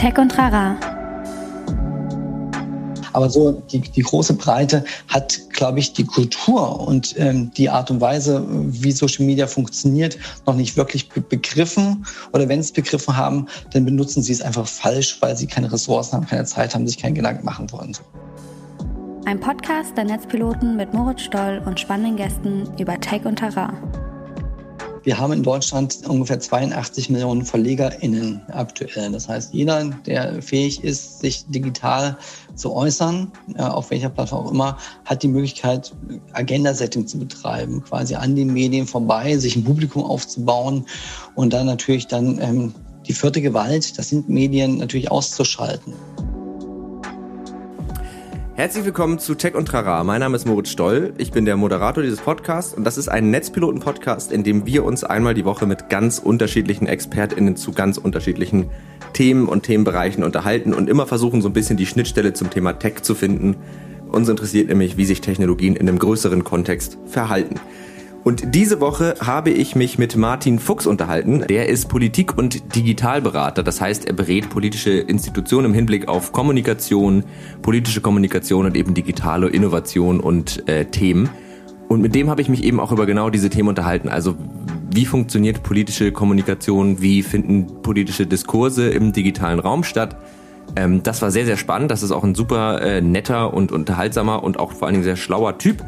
Tech und Rara. Aber so die, die große Breite hat, glaube ich, die Kultur und ähm, die Art und Weise, wie Social Media funktioniert, noch nicht wirklich be begriffen. Oder wenn sie es begriffen haben, dann benutzen sie es einfach falsch, weil sie keine Ressourcen haben, keine Zeit haben, sich keinen Gedanken machen wollen. Ein Podcast der Netzpiloten mit Moritz Stoll und spannenden Gästen über Tech und Terrain. Wir haben in Deutschland ungefähr 82 Millionen VerlegerInnen aktuell. Das heißt, jeder, der fähig ist, sich digital zu äußern, auf welcher Plattform auch immer, hat die Möglichkeit, Agenda-Setting zu betreiben, quasi an den Medien vorbei, sich ein Publikum aufzubauen und dann natürlich dann ähm, die vierte Gewalt, das sind Medien, natürlich auszuschalten. Herzlich willkommen zu Tech und Trara. Mein Name ist Moritz Stoll. Ich bin der Moderator dieses Podcasts und das ist ein Netzpiloten-Podcast, in dem wir uns einmal die Woche mit ganz unterschiedlichen ExpertInnen zu ganz unterschiedlichen Themen und Themenbereichen unterhalten und immer versuchen, so ein bisschen die Schnittstelle zum Thema Tech zu finden. Uns interessiert nämlich, wie sich Technologien in einem größeren Kontext verhalten. Und diese Woche habe ich mich mit Martin Fuchs unterhalten. Der ist Politik- und Digitalberater. Das heißt, er berät politische Institutionen im Hinblick auf Kommunikation, politische Kommunikation und eben digitale Innovation und äh, Themen. Und mit dem habe ich mich eben auch über genau diese Themen unterhalten. Also wie funktioniert politische Kommunikation? Wie finden politische Diskurse im digitalen Raum statt? Ähm, das war sehr, sehr spannend. Das ist auch ein super äh, netter und unterhaltsamer und auch vor allen Dingen sehr schlauer Typ.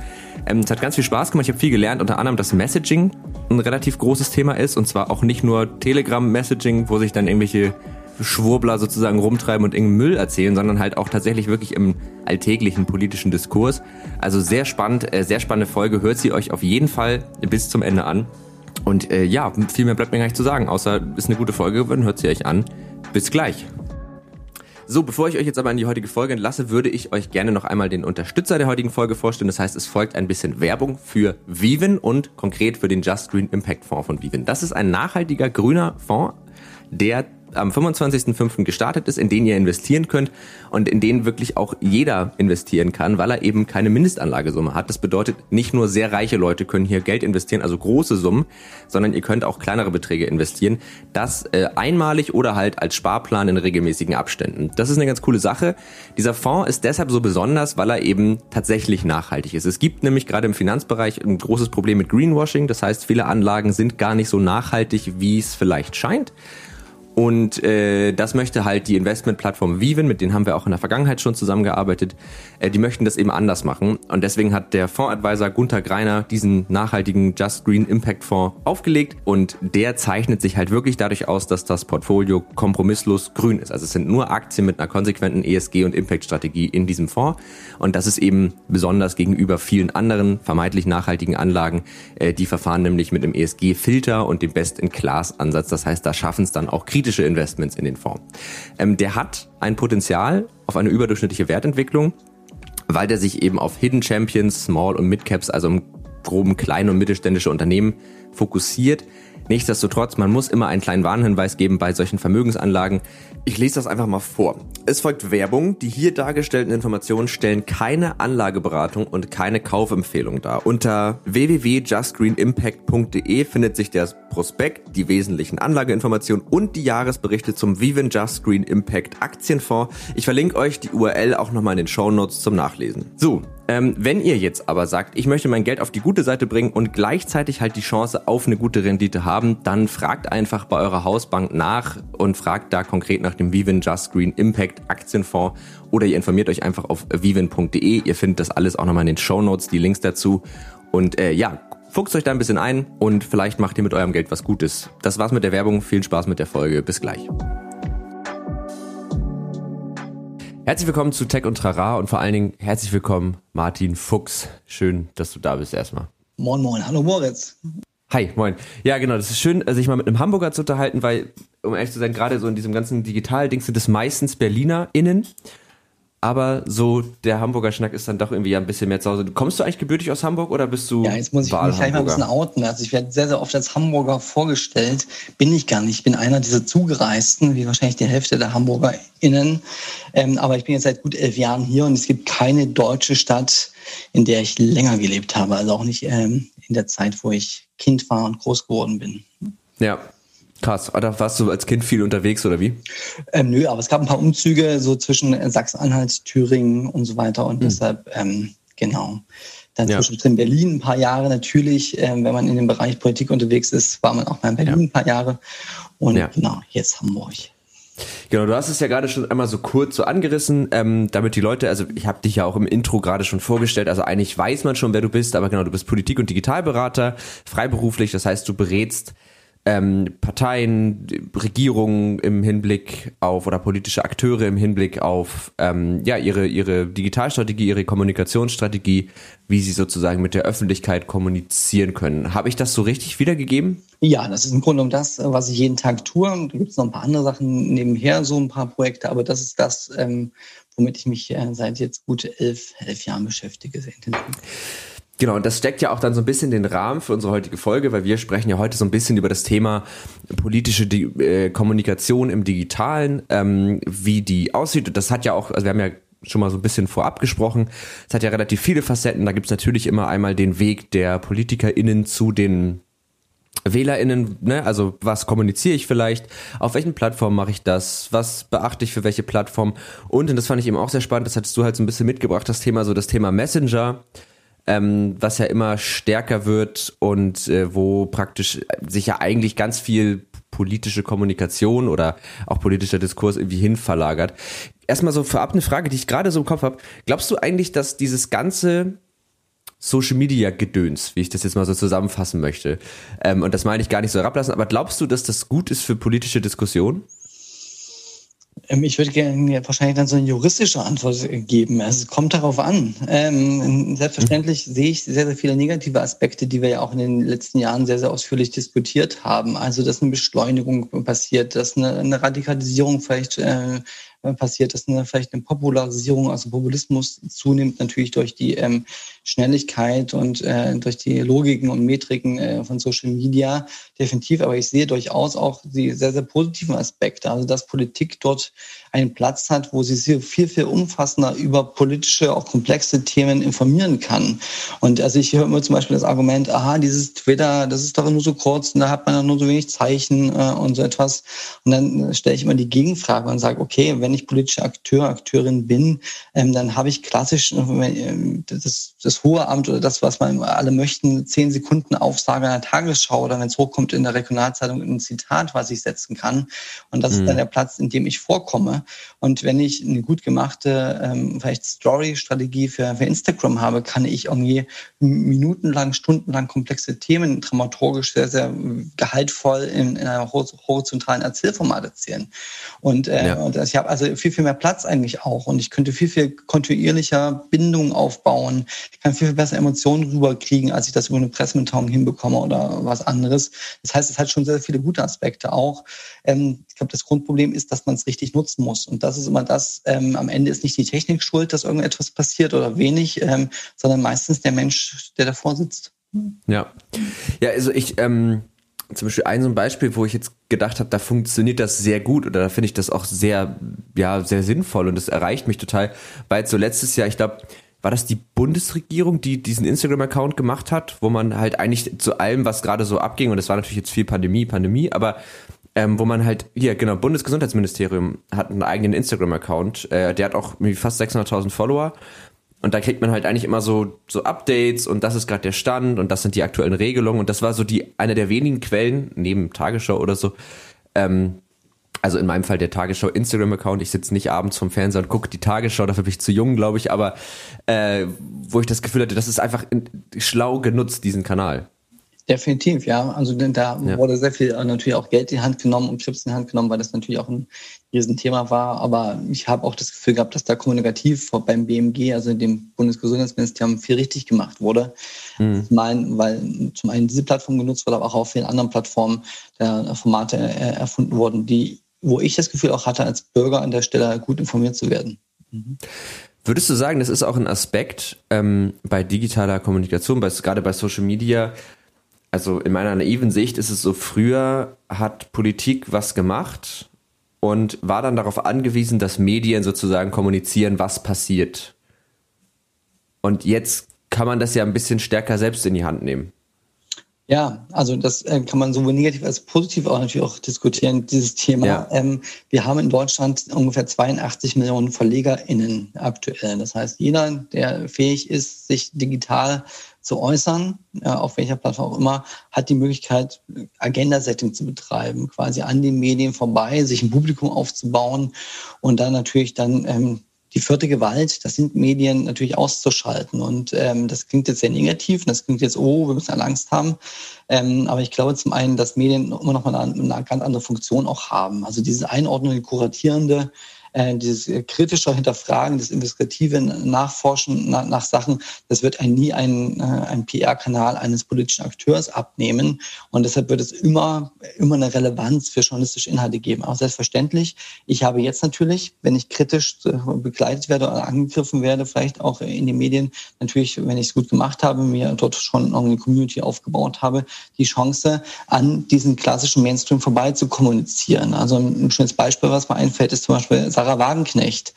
Ähm, es hat ganz viel Spaß gemacht. Ich habe viel gelernt, unter anderem, dass Messaging ein relativ großes Thema ist. Und zwar auch nicht nur Telegram-Messaging, wo sich dann irgendwelche Schwurbler sozusagen rumtreiben und irgendeinen Müll erzählen, sondern halt auch tatsächlich wirklich im alltäglichen politischen Diskurs. Also sehr spannend, äh, sehr spannende Folge. Hört sie euch auf jeden Fall bis zum Ende an. Und äh, ja, viel mehr bleibt mir gar nicht zu sagen, außer ist eine gute Folge geworden. Hört sie euch an. Bis gleich. So, bevor ich euch jetzt aber in die heutige Folge entlasse, würde ich euch gerne noch einmal den Unterstützer der heutigen Folge vorstellen. Das heißt, es folgt ein bisschen Werbung für Viven und konkret für den Just Green Impact Fonds von Viven. Das ist ein nachhaltiger grüner Fonds, der am 25.05. gestartet ist, in den ihr investieren könnt und in den wirklich auch jeder investieren kann, weil er eben keine Mindestanlagesumme hat. Das bedeutet, nicht nur sehr reiche Leute können hier Geld investieren, also große Summen, sondern ihr könnt auch kleinere Beträge investieren. Das äh, einmalig oder halt als Sparplan in regelmäßigen Abständen. Das ist eine ganz coole Sache. Dieser Fonds ist deshalb so besonders, weil er eben tatsächlich nachhaltig ist. Es gibt nämlich gerade im Finanzbereich ein großes Problem mit Greenwashing. Das heißt, viele Anlagen sind gar nicht so nachhaltig, wie es vielleicht scheint. Und äh, das möchte halt die Investmentplattform Viven, mit denen haben wir auch in der Vergangenheit schon zusammengearbeitet, äh, die möchten das eben anders machen. Und deswegen hat der Fondsadvisor Gunther Greiner diesen nachhaltigen Just Green Impact Fonds aufgelegt. Und der zeichnet sich halt wirklich dadurch aus, dass das Portfolio kompromisslos grün ist. Also es sind nur Aktien mit einer konsequenten ESG- und Impact-Strategie in diesem Fonds. Und das ist eben besonders gegenüber vielen anderen vermeintlich nachhaltigen Anlagen. Äh, die verfahren nämlich mit einem ESG-Filter und dem Best-in-Class-Ansatz. Das heißt, da schaffen es dann auch kritische Investments in den Fonds. Ähm, der hat ein Potenzial auf eine überdurchschnittliche Wertentwicklung, weil der sich eben auf Hidden Champions, Small und Mid Caps, also im groben kleine und mittelständische Unternehmen fokussiert. Nichtsdestotrotz, man muss immer einen kleinen Warnhinweis geben bei solchen Vermögensanlagen. Ich lese das einfach mal vor. Es folgt Werbung. Die hier dargestellten Informationen stellen keine Anlageberatung und keine Kaufempfehlung dar. Unter www.justgreenimpact.de findet sich der Prospekt, die wesentlichen Anlageinformationen und die Jahresberichte zum Viven Just Green Impact Aktienfonds. Ich verlinke euch die URL auch nochmal in den Show Notes zum Nachlesen. So, ähm, wenn ihr jetzt aber sagt, ich möchte mein Geld auf die gute Seite bringen und gleichzeitig halt die Chance auf eine gute Rendite haben, dann fragt einfach bei eurer Hausbank nach und fragt da konkret nach dem Vivin Just Green Impact Aktienfonds oder ihr informiert euch einfach auf vivin.de. Ihr findet das alles auch nochmal in den Show Notes, die Links dazu. Und äh, ja, fuchst euch da ein bisschen ein und vielleicht macht ihr mit eurem Geld was Gutes. Das war's mit der Werbung. Viel Spaß mit der Folge. Bis gleich. Herzlich willkommen zu Tech und Trara und vor allen Dingen herzlich willkommen Martin Fuchs. Schön, dass du da bist erstmal. Moin, moin. Hallo Moritz. Hi, moin. Ja, genau, das ist schön, sich mal mit einem Hamburger zu unterhalten, weil, um ehrlich zu sein, gerade so in diesem ganzen Digital-Ding sind es meistens BerlinerInnen aber so der Hamburger Schnack ist dann doch irgendwie ein bisschen mehr zu Hause. Kommst du eigentlich gebürtig aus Hamburg oder bist du Ja, jetzt muss ich mich gleich mal ein bisschen outen. Also ich werde sehr, sehr oft als Hamburger vorgestellt. Bin ich gar nicht. Ich bin einer dieser Zugereisten, wie wahrscheinlich die Hälfte der HamburgerInnen. Ähm, aber ich bin jetzt seit gut elf Jahren hier und es gibt keine deutsche Stadt, in der ich länger gelebt habe. Also auch nicht ähm, in der Zeit, wo ich Kind war und groß geworden bin. Ja, Krass. Oder warst du als Kind viel unterwegs oder wie? Ähm, nö, aber es gab ein paar Umzüge so zwischen Sachsen-Anhalt, Thüringen und so weiter und mhm. deshalb, ähm, genau. Dann ja. in Berlin ein paar Jahre natürlich. Ähm, wenn man in dem Bereich Politik unterwegs ist, war man auch mal in Berlin ja. ein paar Jahre. Und ja. genau, jetzt Hamburg. Genau, du hast es ja gerade schon einmal so kurz so angerissen, ähm, damit die Leute, also ich habe dich ja auch im Intro gerade schon vorgestellt, also eigentlich weiß man schon, wer du bist, aber genau, du bist Politik- und Digitalberater, freiberuflich, das heißt, du berätst ähm, Parteien, Regierungen im Hinblick auf oder politische Akteure im Hinblick auf ähm, ja ihre ihre Digitalstrategie, ihre Kommunikationsstrategie, wie sie sozusagen mit der Öffentlichkeit kommunizieren können. Habe ich das so richtig wiedergegeben? Ja, das ist im Grunde um das, was ich jeden Tag tue. Da gibt es noch ein paar andere Sachen nebenher, so ein paar Projekte, aber das ist das, ähm, womit ich mich äh, seit jetzt gut elf, elf Jahren beschäftige, sehr intensiv. Genau, und das steckt ja auch dann so ein bisschen den Rahmen für unsere heutige Folge, weil wir sprechen ja heute so ein bisschen über das Thema politische Di äh, Kommunikation im Digitalen, ähm, wie die aussieht. Das hat ja auch, also wir haben ja schon mal so ein bisschen vorab gesprochen. Es hat ja relativ viele Facetten. Da gibt's natürlich immer einmal den Weg der PolitikerInnen zu den WählerInnen, ne, also was kommuniziere ich vielleicht, auf welchen Plattformen mache ich das, was beachte ich für welche Plattform und, und das fand ich eben auch sehr spannend, das hattest du halt so ein bisschen mitgebracht, das Thema, so das Thema Messenger, ähm, was ja immer stärker wird und äh, wo praktisch sich ja eigentlich ganz viel politische Kommunikation oder auch politischer Diskurs irgendwie hin verlagert. Erstmal so vorab eine Frage, die ich gerade so im Kopf habe. Glaubst du eigentlich, dass dieses ganze Social Media Gedöns, wie ich das jetzt mal so zusammenfassen möchte, ähm, und das meine ich gar nicht so herablassen, aber glaubst du, dass das gut ist für politische Diskussionen? Ähm, ich würde gerne wahrscheinlich dann so eine juristische Antwort geben. Es kommt darauf an. Ähm, selbstverständlich mhm. sehe ich sehr, sehr viele negative Aspekte, die wir ja auch in den letzten Jahren sehr, sehr ausführlich diskutiert haben. Also, dass eine Beschleunigung passiert, dass eine, eine Radikalisierung vielleicht äh, passiert, dass eine, vielleicht eine Popularisierung, also Populismus zunimmt natürlich durch die ähm, Schnelligkeit und äh, durch die Logiken und Metriken äh, von Social Media definitiv. Aber ich sehe durchaus auch die sehr, sehr positiven Aspekte. Also dass Politik dort einen Platz hat, wo sie sehr viel, viel umfassender über politische, auch komplexe Themen informieren kann. Und also ich höre immer zum Beispiel das Argument, aha, dieses Twitter, das ist doch nur so kurz und da hat man dann nur so wenig Zeichen äh, und so etwas. Und dann stelle ich immer die Gegenfrage und sage, okay, wenn ich politischer Akteur, Akteurin bin, ähm, dann habe ich klassisch äh, das, das hohe Amt oder das, was man alle möchten, zehn Sekunden Aufsage einer Tagesschau oder wenn es hochkommt in der Regionalzeitung ein Zitat, was ich setzen kann. Und das mhm. ist dann mhm. der Platz, in dem ich vorkomme. Und wenn ich eine gut gemachte, ähm, vielleicht Story-Strategie für, für Instagram habe, kann ich irgendwie minutenlang, stundenlang komplexe Themen dramaturgisch sehr, sehr gehaltvoll in, in einer horizontalen Erzählformat erzählen. Und, äh, ja. und ich habe also viel, viel mehr Platz eigentlich auch. Und ich könnte viel, viel kontinuierlicher Bindungen aufbauen. Ich kann viel, viel besser Emotionen rüberkriegen, als ich das über eine Pressemitteilung hinbekomme oder was anderes. Das heißt, es hat schon sehr viele gute Aspekte auch. Ähm, ich glaube, das Grundproblem ist, dass man es richtig nutzen muss. Und das ist immer das, ähm, am Ende ist nicht die Technik schuld, dass irgendetwas passiert oder wenig, ähm, sondern meistens der Mensch, der davor sitzt. Ja. Ja, also ich, ähm, zum Beispiel ein so ein Beispiel, wo ich jetzt gedacht habe, da funktioniert das sehr gut oder da finde ich das auch sehr, ja, sehr sinnvoll und das erreicht mich total, weil so letztes Jahr, ich glaube, war das die Bundesregierung, die diesen Instagram-Account gemacht hat, wo man halt eigentlich zu allem, was gerade so abging, und das war natürlich jetzt viel Pandemie, Pandemie, aber ähm, wo man halt, hier, genau, Bundesgesundheitsministerium hat einen eigenen Instagram-Account, äh, der hat auch fast 600.000 Follower und da kriegt man halt eigentlich immer so, so Updates und das ist gerade der Stand und das sind die aktuellen Regelungen und das war so die, eine der wenigen Quellen, neben Tagesschau oder so, ähm, also in meinem Fall der Tagesschau Instagram-Account. Ich sitze nicht abends vom Fernseher und gucke die Tagesschau, dafür bin ich zu jung, glaube ich, aber äh, wo ich das Gefühl hatte, das ist einfach schlau genutzt, diesen Kanal. Definitiv, ja. Also da ja. wurde sehr viel äh, natürlich auch Geld in die Hand genommen und Chips in die Hand genommen, weil das natürlich auch ein Riesenthema war. Aber ich habe auch das Gefühl gehabt, dass da kommunikativ beim BMG, also dem Bundesgesundheitsministerium, viel richtig gemacht wurde. Mhm. Mein, weil zum einen diese Plattform genutzt wurde, aber auch auf vielen anderen Plattformen der Formate äh, erfunden wurden, die wo ich das Gefühl auch hatte, als Bürger an der Stelle gut informiert zu werden. Mhm. Würdest du sagen, das ist auch ein Aspekt ähm, bei digitaler Kommunikation, bei, gerade bei Social Media? Also in meiner naiven Sicht ist es so, früher hat Politik was gemacht und war dann darauf angewiesen, dass Medien sozusagen kommunizieren, was passiert. Und jetzt kann man das ja ein bisschen stärker selbst in die Hand nehmen. Ja, also das äh, kann man sowohl negativ als positiv auch natürlich auch diskutieren, dieses Thema. Ja. Ähm, wir haben in Deutschland ungefähr 82 Millionen VerlegerInnen aktuell. Das heißt, jeder, der fähig ist, sich digital zu äußern, äh, auf welcher Plattform auch immer, hat die Möglichkeit, Agenda-Setting zu betreiben, quasi an den Medien vorbei, sich ein Publikum aufzubauen und dann natürlich dann ähm, die vierte Gewalt, das sind Medien natürlich auszuschalten. Und ähm, das klingt jetzt sehr negativ und das klingt jetzt, oh, wir müssen alle Angst haben. Ähm, aber ich glaube zum einen, dass Medien immer noch mal eine, eine ganz andere Funktion auch haben. Also diese einordnende, kuratierende, äh, dieses kritische Hinterfragen, das investigative Nachforschen nach, nach Sachen, das wird ein, nie ein, äh, ein PR-Kanal eines politischen Akteurs abnehmen. Und deshalb wird es immer, immer eine Relevanz für journalistische Inhalte geben. Auch selbstverständlich. Ich habe jetzt natürlich, wenn ich kritisch äh, begleitet werde oder angegriffen werde, vielleicht auch in den Medien, natürlich, wenn ich es gut gemacht habe, mir dort schon eine Community aufgebaut habe, die Chance, an diesen klassischen Mainstream vorbei zu kommunizieren. Also ein schönes Beispiel, was mir einfällt, ist zum Beispiel Sarah Wagenknecht.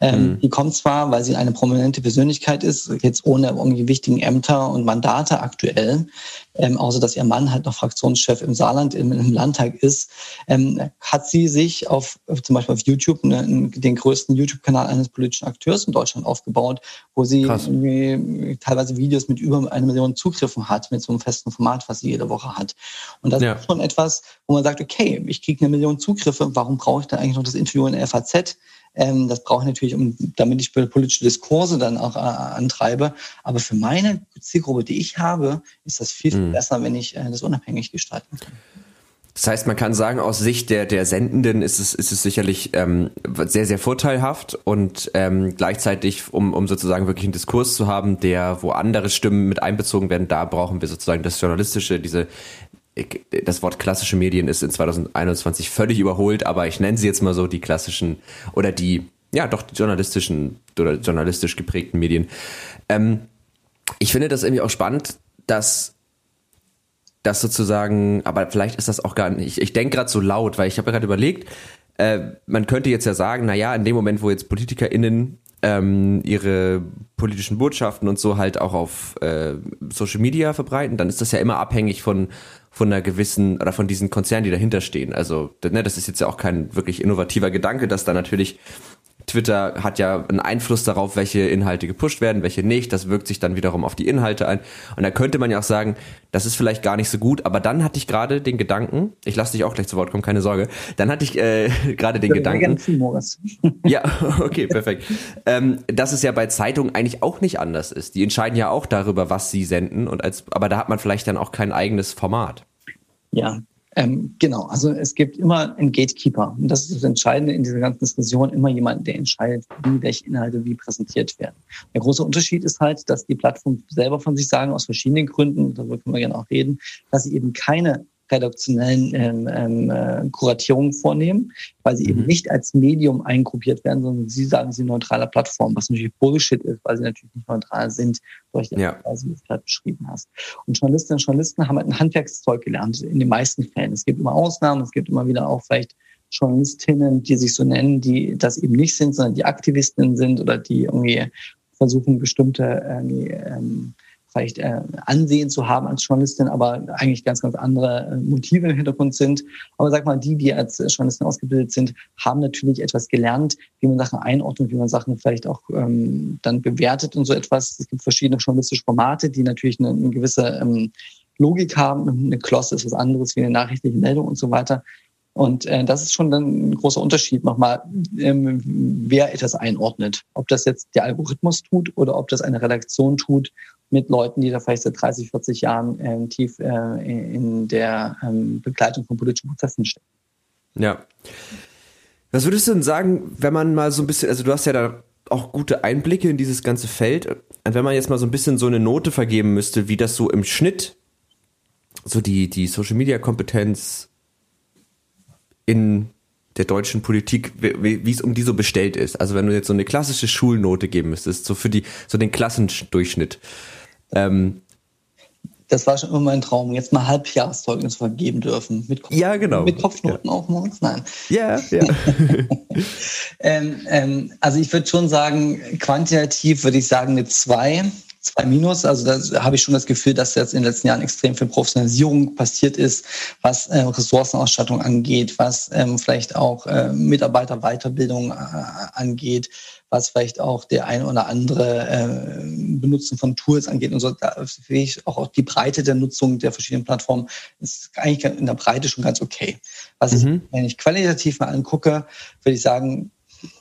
Ähm, mhm. Die kommt zwar, weil sie eine prominente Persönlichkeit ist, jetzt ohne irgendwie wichtigen Ämter und Mandate aktuell, ähm, außer dass ihr Mann halt noch Fraktionschef im Saarland im, im Landtag ist, ähm, hat sie sich auf zum Beispiel auf YouTube ne, den größten YouTube-Kanal eines politischen Akteurs in Deutschland aufgebaut, wo sie teilweise Videos mit über eine Million Zugriffen hat, mit so einem festen Format, was sie jede Woche hat. Und das ja. ist schon etwas, wo man sagt, okay, ich kriege eine Million Zugriffe, warum brauche ich dann eigentlich noch das Interview in der FAZ? Ähm, das brauche ich natürlich, um, damit ich politische Diskurse dann auch äh, antreibe. Aber für meine Zielgruppe, die ich habe, ist das viel, viel mhm. besser, wenn ich äh, das unabhängig gestalten kann. Das heißt, man kann sagen, aus Sicht der, der Sendenden ist es, ist es sicherlich ähm, sehr, sehr vorteilhaft und ähm, gleichzeitig, um, um sozusagen wirklich einen Diskurs zu haben, der, wo andere Stimmen mit einbezogen werden, da brauchen wir sozusagen das Journalistische, diese das Wort klassische Medien ist in 2021 völlig überholt, aber ich nenne sie jetzt mal so die klassischen oder die, ja doch, die journalistischen oder journalistisch geprägten Medien. Ähm, ich finde das irgendwie auch spannend, dass das sozusagen, aber vielleicht ist das auch gar nicht, ich, ich denke gerade so laut, weil ich habe gerade überlegt, äh, man könnte jetzt ja sagen, na ja, in dem Moment, wo jetzt PolitikerInnen ähm, ihre politischen Botschaften und so halt auch auf äh, Social Media verbreiten, dann ist das ja immer abhängig von von einer gewissen oder von diesen Konzernen, die dahinter stehen. Also ne, das ist jetzt ja auch kein wirklich innovativer Gedanke, dass da natürlich Twitter hat ja einen Einfluss darauf, welche Inhalte gepusht werden, welche nicht. Das wirkt sich dann wiederum auf die Inhalte ein. Und da könnte man ja auch sagen, das ist vielleicht gar nicht so gut. Aber dann hatte ich gerade den Gedanken, ich lasse dich auch gleich zu Wort kommen, keine Sorge. Dann hatte ich äh, gerade den Gedanken. ja, okay, perfekt. Ähm, dass es ja bei Zeitungen eigentlich auch nicht anders ist. Die entscheiden ja auch darüber, was sie senden. Und als, aber da hat man vielleicht dann auch kein eigenes Format. Ja, ähm, genau, also es gibt immer einen Gatekeeper. Und das ist das Entscheidende in dieser ganzen Diskussion, immer jemand, der entscheidet, wie welche Inhalte wie präsentiert werden. Der große Unterschied ist halt, dass die Plattformen selber von sich sagen, aus verschiedenen Gründen, darüber können wir gerne auch reden, dass sie eben keine redaktionellen ähm, ähm, äh, Kuratierungen vornehmen, weil sie mhm. eben nicht als Medium eingruppiert werden, sondern sie sagen, sie sind neutraler Plattform, was natürlich Bullshit ist, weil sie natürlich nicht neutral sind, durch die ja. Weise, wie du es gerade beschrieben hast. Und Journalistinnen und Journalisten haben halt ein Handwerkszeug gelernt, in den meisten Fällen. Es gibt immer Ausnahmen, es gibt immer wieder auch vielleicht Journalistinnen, die sich so nennen, die das eben nicht sind, sondern die Aktivistinnen sind oder die irgendwie versuchen, bestimmte äh, ähm, vielleicht äh, Ansehen zu haben als Journalistin, aber eigentlich ganz, ganz andere äh, Motive im Hintergrund sind. Aber sag mal, die, die als Journalistin ausgebildet sind, haben natürlich etwas gelernt, wie man Sachen einordnet, wie man Sachen vielleicht auch ähm, dann bewertet und so etwas. Es gibt verschiedene journalistische Formate, die natürlich eine, eine gewisse ähm, Logik haben. Eine Klosse ist was anderes wie eine nachrichtliche Meldung und so weiter. Und äh, das ist schon dann ein großer Unterschied nochmal, ähm, wer etwas einordnet. Ob das jetzt der Algorithmus tut oder ob das eine Redaktion tut mit Leuten, die da vielleicht seit 30, 40 Jahren ähm, tief äh, in der ähm, Begleitung von politischen Prozessen stecken. Ja. Was würdest du denn sagen, wenn man mal so ein bisschen, also du hast ja da auch gute Einblicke in dieses ganze Feld, wenn man jetzt mal so ein bisschen so eine Note vergeben müsste, wie das so im Schnitt, so die, die Social Media Kompetenz in der deutschen Politik, wie, es um die so bestellt ist. Also wenn du jetzt so eine klassische Schulnote geben müsstest, so für die, so den Klassendurchschnitt. Ähm, das war schon immer mein Traum, jetzt mal Halbjahreszeugnis vergeben dürfen. Mit Kopf ja, genau. Mit Kopfnoten ja. auch morgens? Nein. Ja, ja. ähm, ähm, also ich würde schon sagen, quantitativ würde ich sagen eine 2. zwei Minus. Also da habe ich schon das Gefühl, dass jetzt in den letzten Jahren extrem viel Professionalisierung passiert ist, was äh, Ressourcenausstattung angeht, was ähm, vielleicht auch äh, Mitarbeiterweiterbildung äh, angeht, was vielleicht auch der ein oder andere äh, Benutzen von Tools angeht und so. Da sehe ich auch, auch die Breite der Nutzung der verschiedenen Plattformen ist eigentlich in der Breite schon ganz okay. Was mhm. ich, wenn ich qualitativ mal angucke, würde ich sagen,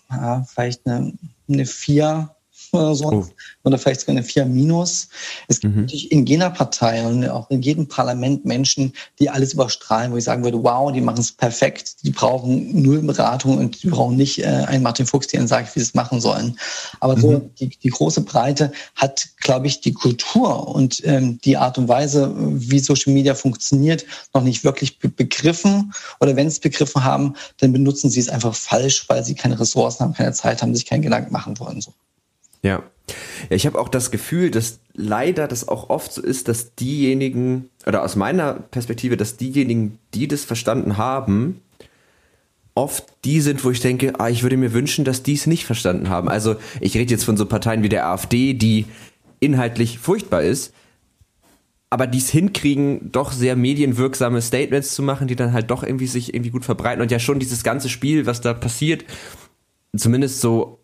ja, vielleicht eine, eine 4 oder so. Oh oder vielleicht sogar eine 4 minus. Es gibt mhm. natürlich in jener Partei und auch in jedem Parlament Menschen, die alles überstrahlen, wo ich sagen würde, wow, die machen es perfekt, die brauchen null Beratung und die brauchen nicht äh, einen Martin Fuchs, der ihnen sagt, wie sie es machen sollen. Aber mhm. so die, die große Breite hat, glaube ich, die Kultur und ähm, die Art und Weise, wie Social Media funktioniert, noch nicht wirklich be begriffen. Oder wenn sie es begriffen haben, dann benutzen sie es einfach falsch, weil sie keine Ressourcen haben, keine Zeit haben, sich keinen Gedanken machen wollen. So. Ja. Ja, ich habe auch das Gefühl, dass leider das auch oft so ist, dass diejenigen, oder aus meiner Perspektive, dass diejenigen, die das verstanden haben, oft die sind, wo ich denke, ah, ich würde mir wünschen, dass die es nicht verstanden haben. Also ich rede jetzt von so Parteien wie der AfD, die inhaltlich furchtbar ist, aber die es hinkriegen, doch sehr medienwirksame Statements zu machen, die dann halt doch irgendwie sich irgendwie gut verbreiten und ja schon dieses ganze Spiel, was da passiert, zumindest so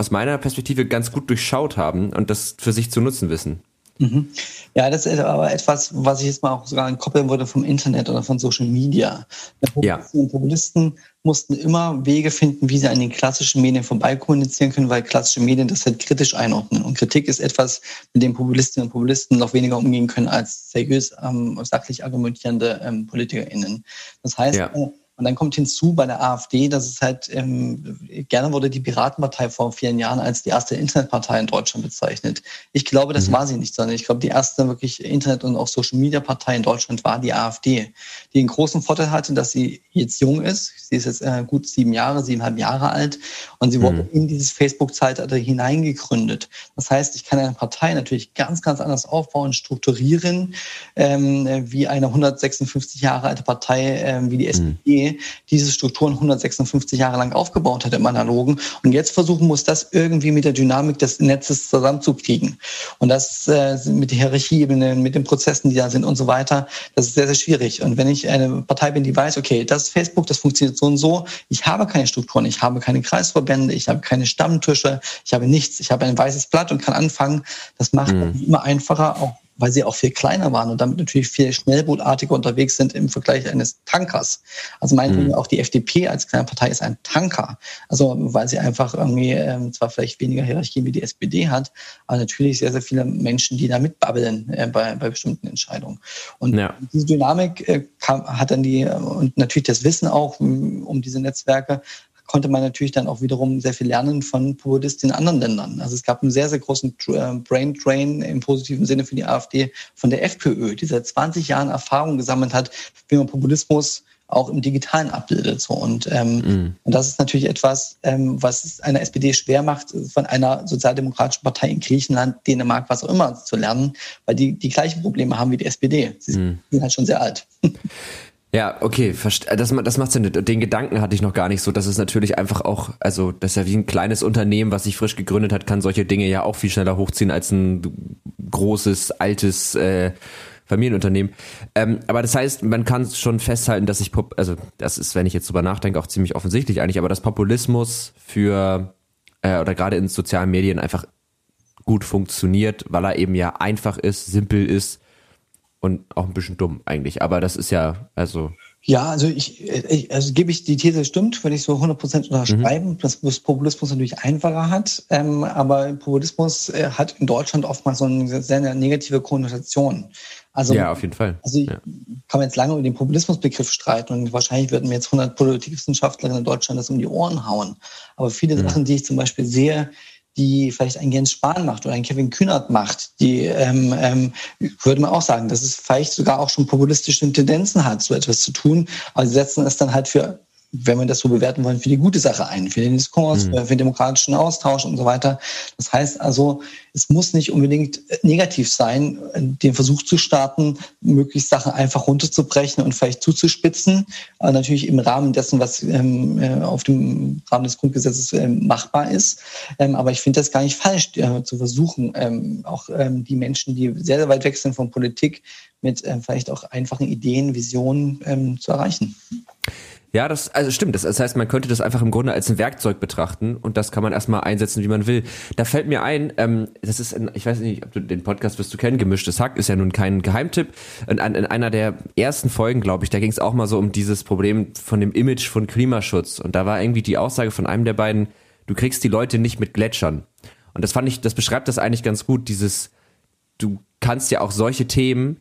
aus meiner Perspektive ganz gut durchschaut haben und das für sich zu nutzen wissen. Mhm. Ja, das ist aber etwas, was ich jetzt mal auch sogar koppeln würde vom Internet oder von Social Media. Populisten ja. und Populisten mussten immer Wege finden, wie sie an den klassischen Medien vorbei kommunizieren können, weil klassische Medien das halt kritisch einordnen. Und Kritik ist etwas, mit dem Populistinnen und Populisten noch weniger umgehen können als seriös, ähm, sachlich argumentierende ähm, PolitikerInnen. Das heißt, ja. Äh, und dann kommt hinzu bei der AfD, dass es halt, ähm, gerne wurde die Piratenpartei vor vielen Jahren als die erste Internetpartei in Deutschland bezeichnet. Ich glaube, das mhm. war sie nicht, sondern ich glaube, die erste wirklich Internet- und auch Social-Media-Partei in Deutschland war die AfD, die einen großen Vorteil hatte, dass sie jetzt jung ist. Sie ist jetzt äh, gut sieben Jahre, siebeneinhalb Jahre alt und sie mhm. wurde in dieses Facebook-Zeitalter hineingegründet. Das heißt, ich kann eine Partei natürlich ganz, ganz anders aufbauen, strukturieren, ähm, wie eine 156 Jahre alte Partei ähm, wie die mhm. Diese Strukturen 156 Jahre lang aufgebaut hat im Analogen und jetzt versuchen muss, das irgendwie mit der Dynamik des Netzes zusammenzukriegen. Und das äh, mit der Hierarchieebene, mit den Prozessen, die da sind und so weiter, das ist sehr, sehr schwierig. Und wenn ich eine Partei bin, die weiß, okay, das ist Facebook, das funktioniert so und so, ich habe keine Strukturen, ich habe keine Kreisverbände, ich habe keine Stammtische, ich habe nichts, ich habe ein weißes Blatt und kann anfangen, das macht mhm. immer einfacher, auch weil sie auch viel kleiner waren und damit natürlich viel schnellbootartiger unterwegs sind im Vergleich eines Tankers. Also meinetwegen mhm. auch die FDP als kleine Partei ist ein Tanker. Also weil sie einfach irgendwie ähm, zwar vielleicht weniger Hierarchie wie die SPD hat, aber natürlich sehr, sehr viele Menschen, die da mitbabbeln äh, bei, bei bestimmten Entscheidungen. Und ja. diese Dynamik äh, kam, hat dann die, und natürlich das Wissen auch um diese Netzwerke, konnte man natürlich dann auch wiederum sehr viel lernen von Populisten in anderen Ländern. Also es gab einen sehr, sehr großen äh, Brain Drain im positiven Sinne für die AfD von der FPÖ, die seit 20 Jahren Erfahrung gesammelt hat, wie man Populismus auch im Digitalen abbildet. So. Und, ähm, mm. und das ist natürlich etwas, ähm, was einer SPD schwer macht, von einer sozialdemokratischen Partei in Griechenland, Dänemark, was auch immer zu lernen, weil die die gleichen Probleme haben wie die SPD. Sie mm. sind halt schon sehr alt. Ja, okay, das, das macht Sinn. Den Gedanken hatte ich noch gar nicht so. Das ist natürlich einfach auch, also das ist ja wie ein kleines Unternehmen, was sich frisch gegründet hat, kann solche Dinge ja auch viel schneller hochziehen als ein großes, altes äh, Familienunternehmen. Ähm, aber das heißt, man kann schon festhalten, dass ich, also das ist, wenn ich jetzt drüber nachdenke, auch ziemlich offensichtlich eigentlich, aber dass Populismus für äh, oder gerade in sozialen Medien einfach gut funktioniert, weil er eben ja einfach ist, simpel ist und auch ein bisschen dumm eigentlich. Aber das ist ja, also. Ja, also ich, ich also gebe ich die These stimmt, würde ich so 100% unterschreiben, mhm. dass das Populismus natürlich einfacher hat. Ähm, aber Populismus äh, hat in Deutschland oftmals so eine sehr negative Konnotation. Also, ja, auf jeden Fall. Also ja. kann man jetzt lange über den Populismusbegriff streiten und wahrscheinlich würden mir jetzt 100 Politikwissenschaftlerinnen in Deutschland das um die Ohren hauen. Aber viele mhm. Sachen, die ich zum Beispiel sehe, die vielleicht ein Jens Spahn macht oder ein Kevin Kühnert macht, die ähm, ähm, würde man auch sagen, dass es vielleicht sogar auch schon populistische Tendenzen hat, so etwas zu tun, aber sie setzen es dann halt für wenn wir das so bewerten wollen, für die gute Sache ein, für den Diskurs, mhm. für den demokratischen Austausch und so weiter. Das heißt also, es muss nicht unbedingt negativ sein, den Versuch zu starten, möglichst Sachen einfach runterzubrechen und vielleicht zuzuspitzen. Aber natürlich im Rahmen dessen, was ähm, äh, auf dem Rahmen des Grundgesetzes ähm, machbar ist. Ähm, aber ich finde das gar nicht falsch, äh, zu versuchen, ähm, auch ähm, die Menschen, die sehr, sehr weit weg sind von Politik, mit äh, vielleicht auch einfachen Ideen, Visionen ähm, zu erreichen. Ja, das also stimmt. Das, das heißt, man könnte das einfach im Grunde als ein Werkzeug betrachten und das kann man erstmal einsetzen, wie man will. Da fällt mir ein, ähm, das ist, ein, ich weiß nicht, ob du den Podcast wirst du kennen, Gemischtes Hack ist ja nun kein Geheimtipp. In, in einer der ersten Folgen, glaube ich, da ging es auch mal so um dieses Problem von dem Image von Klimaschutz und da war irgendwie die Aussage von einem der beiden, du kriegst die Leute nicht mit Gletschern. Und das fand ich, das beschreibt das eigentlich ganz gut, dieses, du kannst ja auch solche Themen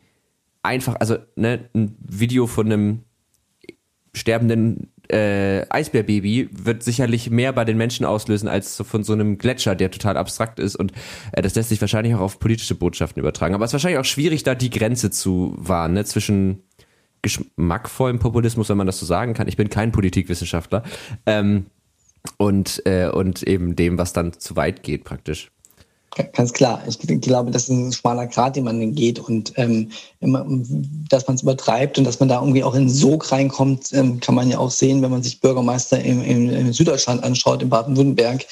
einfach, also ne, ein Video von einem sterbenden äh, Eisbärbaby wird sicherlich mehr bei den Menschen auslösen als von so einem Gletscher, der total abstrakt ist und äh, das lässt sich wahrscheinlich auch auf politische Botschaften übertragen. Aber es ist wahrscheinlich auch schwierig, da die Grenze zu wahren, ne, zwischen geschmackvollem Populismus, wenn man das so sagen kann. Ich bin kein Politikwissenschaftler. Ähm, und, äh, und eben dem, was dann zu weit geht, praktisch. Ganz klar. Ich glaube, das ist ein schmaler Grat, den man geht und ähm, dass man es übertreibt und dass man da irgendwie auch in Sog reinkommt, ähm, kann man ja auch sehen, wenn man sich Bürgermeister im, im, im Süddeutschland anschaut, in Baden-Württemberg,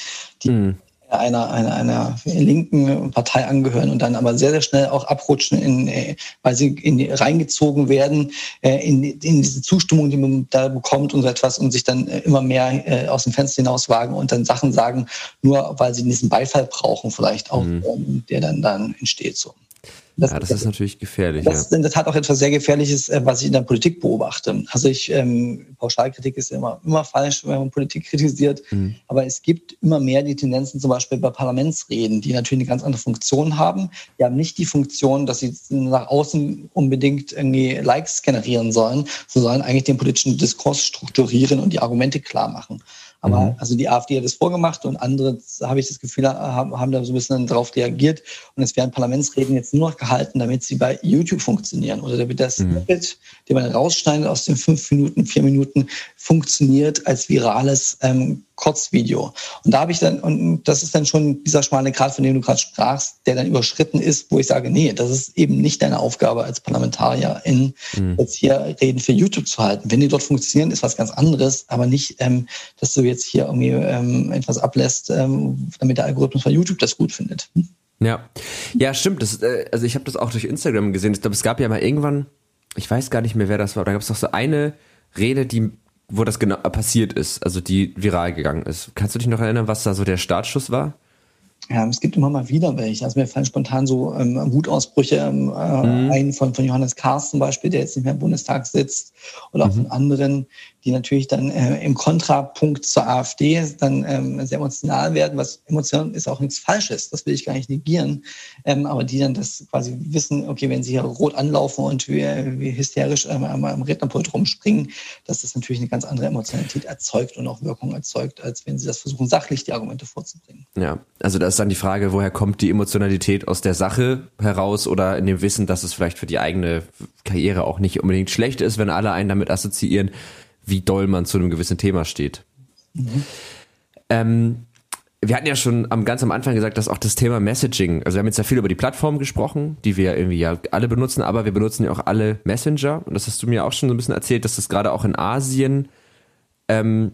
die mhm einer, einer, einer linken Partei angehören und dann aber sehr, sehr schnell auch abrutschen, in, äh, weil sie in, reingezogen werden äh, in, in diese Zustimmung, die man da bekommt und so etwas und sich dann äh, immer mehr aus dem Fenster hinaus wagen und dann Sachen sagen, nur weil sie diesen Beifall brauchen, vielleicht auch, mhm. Ähm, der dann, dann entsteht so. Das, ja, das ist natürlich gefährlich. Das ist in der Tat auch etwas sehr Gefährliches, äh, was ich in der Politik beobachte. Also ich, ähm, Pauschalkritik ist immer, immer falsch, wenn man Politik kritisiert. Mhm. Aber es gibt immer mehr die Tendenzen, zum Beispiel bei Parlamentsreden, die natürlich eine ganz andere Funktion haben. Die haben nicht die Funktion, dass sie nach außen unbedingt irgendwie Likes generieren sollen. Sie sollen eigentlich den politischen Diskurs strukturieren und die Argumente klar machen. Aber mhm. also die AfD hat es vorgemacht und andere, habe ich das Gefühl, haben, haben da so ein bisschen darauf reagiert. Und es werden Parlamentsreden jetzt nur noch gehalten, damit sie bei YouTube funktionieren. Oder damit das mhm. Snippet, den man rausschneidet aus den fünf Minuten, vier Minuten, funktioniert als virales ähm, Kurzvideo. Und da habe ich dann, und das ist dann schon dieser schmale Grad, von dem du gerade sprachst, der dann überschritten ist, wo ich sage, nee, das ist eben nicht deine Aufgabe als Parlamentarierin, mhm. jetzt hier Reden für YouTube zu halten. Wenn die dort funktionieren, ist was ganz anderes, aber nicht, ähm, dass du jetzt hier irgendwie ähm, etwas ablässt, ähm, damit der Algorithmus von YouTube das gut findet. Hm? Ja, ja, stimmt. Das, äh, also ich habe das auch durch Instagram gesehen. Ich glaube, es gab ja mal irgendwann, ich weiß gar nicht mehr, wer das war. Da gab es doch so eine Rede, die wo das genau passiert ist, also die viral gegangen ist. Kannst du dich noch erinnern, was da so der Startschuss war? Ja, es gibt immer mal wieder welche. Also mir fallen spontan so ähm, Wutausbrüche ähm, äh, mhm. ein von, von Johannes Kahrs zum Beispiel, der jetzt nicht mehr im Bundestag sitzt, oder auch mhm. von anderen, die natürlich dann äh, im Kontrapunkt zur AfD dann ähm, sehr emotional werden, was emotional ist auch nichts Falsches, das will ich gar nicht negieren, ähm, aber die dann das quasi wissen, okay, wenn sie hier rot anlaufen und wie, wie hysterisch ähm, am Rednerpult rumspringen, dass das natürlich eine ganz andere Emotionalität erzeugt und auch Wirkung erzeugt, als wenn sie das versuchen, sachlich die Argumente vorzubringen. Ja, also da ist dann die Frage, woher kommt die Emotionalität aus der Sache heraus oder in dem Wissen, dass es vielleicht für die eigene Karriere auch nicht unbedingt schlecht ist, wenn alle einen damit assoziieren, wie doll man zu einem gewissen Thema steht. Mhm. Ähm, wir hatten ja schon am ganz am Anfang gesagt, dass auch das Thema Messaging, also wir haben jetzt ja viel über die Plattform gesprochen, die wir irgendwie ja alle benutzen, aber wir benutzen ja auch alle Messenger und das hast du mir auch schon so ein bisschen erzählt, dass das gerade auch in Asien ähm,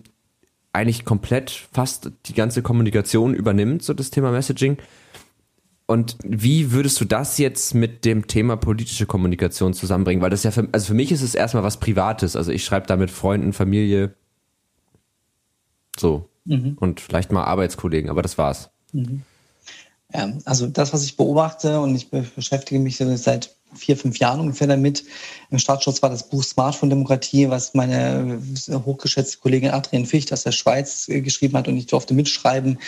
eigentlich komplett fast die ganze Kommunikation übernimmt, so das Thema Messaging. Und wie würdest du das jetzt mit dem Thema politische Kommunikation zusammenbringen? Weil das ja für, also für mich ist es erstmal was Privates. Also ich schreibe da mit Freunden, Familie, so. Mhm. Und vielleicht mal Arbeitskollegen, aber das war's. Mhm. Ja, also das, was ich beobachte und ich beschäftige mich seit vier, fünf Jahren ungefähr damit. Im Startschutz war das Buch Smartphone Demokratie, was meine hochgeschätzte Kollegin Adrian Ficht aus der Schweiz äh, geschrieben hat und ich durfte mitschreiben.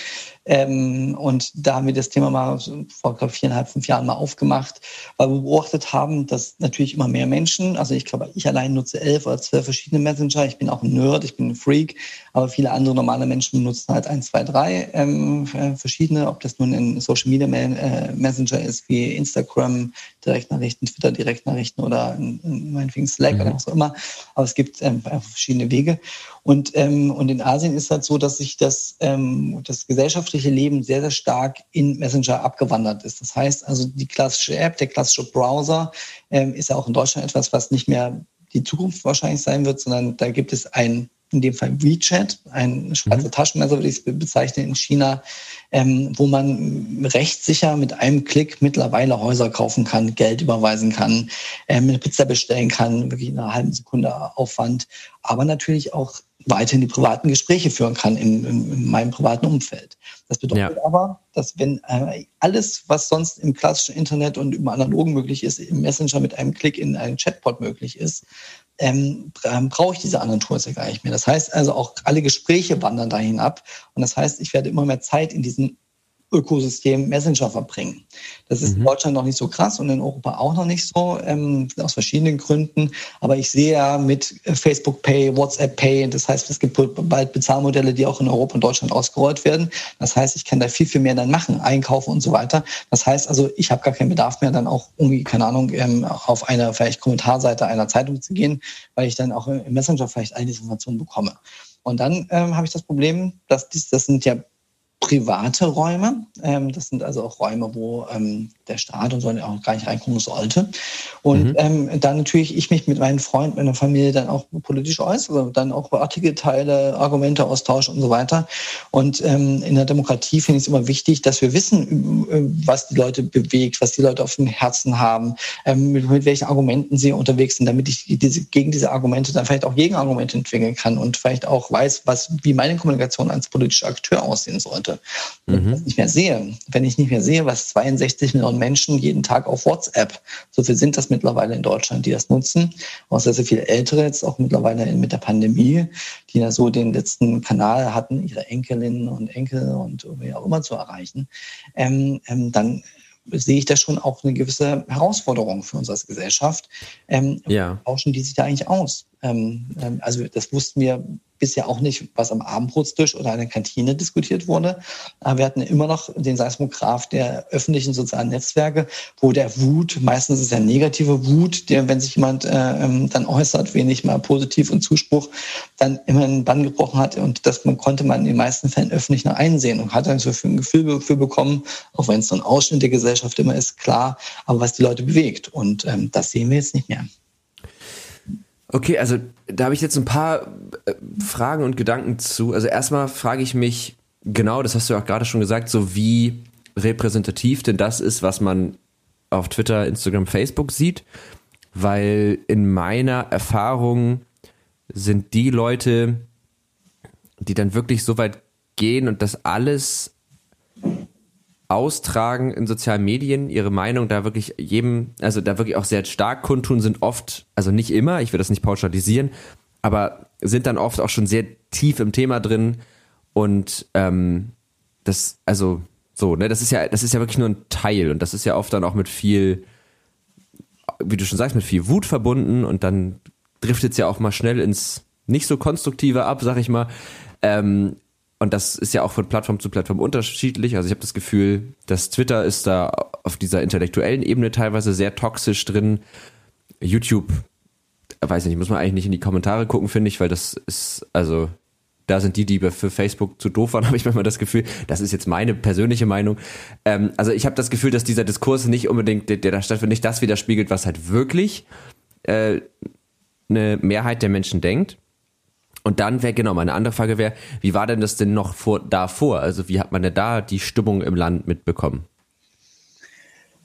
Ähm, und da haben wir das Thema mal vor glaub, viereinhalb, fünf Jahren mal aufgemacht, weil wir beobachtet haben, dass natürlich immer mehr Menschen, also ich glaube, ich allein nutze elf oder zwölf verschiedene Messenger. Ich bin auch ein Nerd, ich bin ein Freak, aber viele andere normale Menschen benutzen halt ein, zwei, drei ähm, verschiedene, ob das nun ein Social Media äh, Messenger ist wie Instagram, Direktnachrichten, Twitter Direktnachrichten oder in, in meinetwegen Slack mhm. oder was auch immer. Aber es gibt ähm, verschiedene Wege. Und, ähm, und in Asien ist halt so, dass sich das, ähm, das gesellschaftliche Leben sehr, sehr stark in Messenger abgewandert ist. Das heißt also, die klassische App, der klassische Browser ähm, ist ja auch in Deutschland etwas, was nicht mehr die Zukunft wahrscheinlich sein wird, sondern da gibt es ein in dem Fall WeChat, ein schwarzer mhm. Taschenmesser, würde ich es bezeichnen, in China, ähm, wo man rechtssicher mit einem Klick mittlerweile Häuser kaufen kann, Geld überweisen kann, ähm, eine Pizza bestellen kann, wirklich in einer halben Sekunde Aufwand, aber natürlich auch weiterhin die privaten Gespräche führen kann in, in, in meinem privaten Umfeld. Das bedeutet ja. aber, dass wenn äh, alles, was sonst im klassischen Internet und im analogen möglich ist, im Messenger mit einem Klick in einen Chatbot möglich ist, ähm, brauche ich diese anderen Tools ja gar nicht mehr. Das heißt also auch alle Gespräche wandern dahin ab. Und das heißt, ich werde immer mehr Zeit in diesen Ökosystem Messenger verbringen. Das ist mhm. in Deutschland noch nicht so krass und in Europa auch noch nicht so, ähm, aus verschiedenen Gründen. Aber ich sehe ja mit Facebook Pay, WhatsApp Pay, das heißt, es gibt bald Bezahlmodelle, die auch in Europa und Deutschland ausgerollt werden. Das heißt, ich kann da viel, viel mehr dann machen, einkaufen und so weiter. Das heißt also, ich habe gar keinen Bedarf mehr, dann auch irgendwie, keine Ahnung, ähm, auf eine vielleicht Kommentarseite einer Zeitung zu gehen, weil ich dann auch im Messenger vielleicht all diese Informationen bekomme. Und dann ähm, habe ich das Problem, dass dies, das sind ja private Räume. Ähm, das sind also auch Räume, wo ähm, der Staat und so auch gar nicht reinkommen sollte. Und mhm. ähm, dann natürlich ich mich mit meinen Freunden, meiner Familie dann auch politisch äußere, dann auch Artikel teile, Argumente austausche und so weiter. Und ähm, in der Demokratie finde ich es immer wichtig, dass wir wissen, äh, was die Leute bewegt, was die Leute auf dem Herzen haben, ähm, mit, mit welchen Argumenten sie unterwegs sind, damit ich diese, gegen diese Argumente dann vielleicht auch Gegenargumente entwickeln kann und vielleicht auch weiß, was, wie meine Kommunikation als politischer Akteur aussehen sollte. Wenn mhm. ich das nicht mehr sehe, wenn ich nicht mehr sehe, was 62 Millionen Menschen jeden Tag auf WhatsApp, so viel sind das mittlerweile in Deutschland, die das nutzen, auch sehr, sehr viele Ältere jetzt auch mittlerweile mit der Pandemie, die ja so den letzten Kanal hatten, ihre Enkelinnen und Enkel und wie auch immer zu erreichen, ähm, ähm, dann sehe ich da schon auch eine gewisse Herausforderung für uns als Gesellschaft. Ähm, ja. Tauschen die sich da eigentlich aus? Ähm, ähm, also das wussten wir bisher auch nicht, was am Abendbrotstisch oder in der Kantine diskutiert wurde. Aber wir hatten immer noch den Seismograph der öffentlichen sozialen Netzwerke, wo der Wut, meistens ist ja negative Wut, der, wenn sich jemand äh, ähm, dann äußert, wenig mal positiv und Zuspruch, dann immer einen Bann gebrochen hat. Und das man konnte man in den meisten Fällen öffentlich noch einsehen und hat dann so ein Gefühl dafür bekommen, auch wenn es so ein Ausschnitt der Gesellschaft immer ist, klar, aber was die Leute bewegt. Und ähm, das sehen wir jetzt nicht mehr. Okay, also da habe ich jetzt ein paar äh, Fragen und Gedanken zu. Also erstmal frage ich mich, genau, das hast du auch gerade schon gesagt, so wie repräsentativ denn das ist, was man auf Twitter, Instagram, Facebook sieht. Weil in meiner Erfahrung sind die Leute, die dann wirklich so weit gehen und das alles austragen in sozialen Medien, ihre Meinung da wirklich jedem, also da wirklich auch sehr stark kundtun, sind oft, also nicht immer, ich will das nicht pauschalisieren, aber sind dann oft auch schon sehr tief im Thema drin und ähm, das, also so, ne, das ist ja, das ist ja wirklich nur ein Teil und das ist ja oft dann auch mit viel, wie du schon sagst, mit viel Wut verbunden und dann driftet es ja auch mal schnell ins nicht so konstruktive ab, sag ich mal. Ähm, und das ist ja auch von Plattform zu Plattform unterschiedlich. Also ich habe das Gefühl, dass Twitter ist da auf dieser intellektuellen Ebene teilweise sehr toxisch drin. YouTube, weiß nicht, muss man eigentlich nicht in die Kommentare gucken, finde ich, weil das ist, also da sind die, die für Facebook zu doof waren, habe ich manchmal das Gefühl. Das ist jetzt meine persönliche Meinung. Ähm, also ich habe das Gefühl, dass dieser Diskurs nicht unbedingt, der, der da stattfindet, nicht das widerspiegelt, was halt wirklich äh, eine Mehrheit der Menschen denkt. Und dann wäre, genau, meine andere Frage wäre, wie war denn das denn noch vor, davor? Also wie hat man denn da die Stimmung im Land mitbekommen?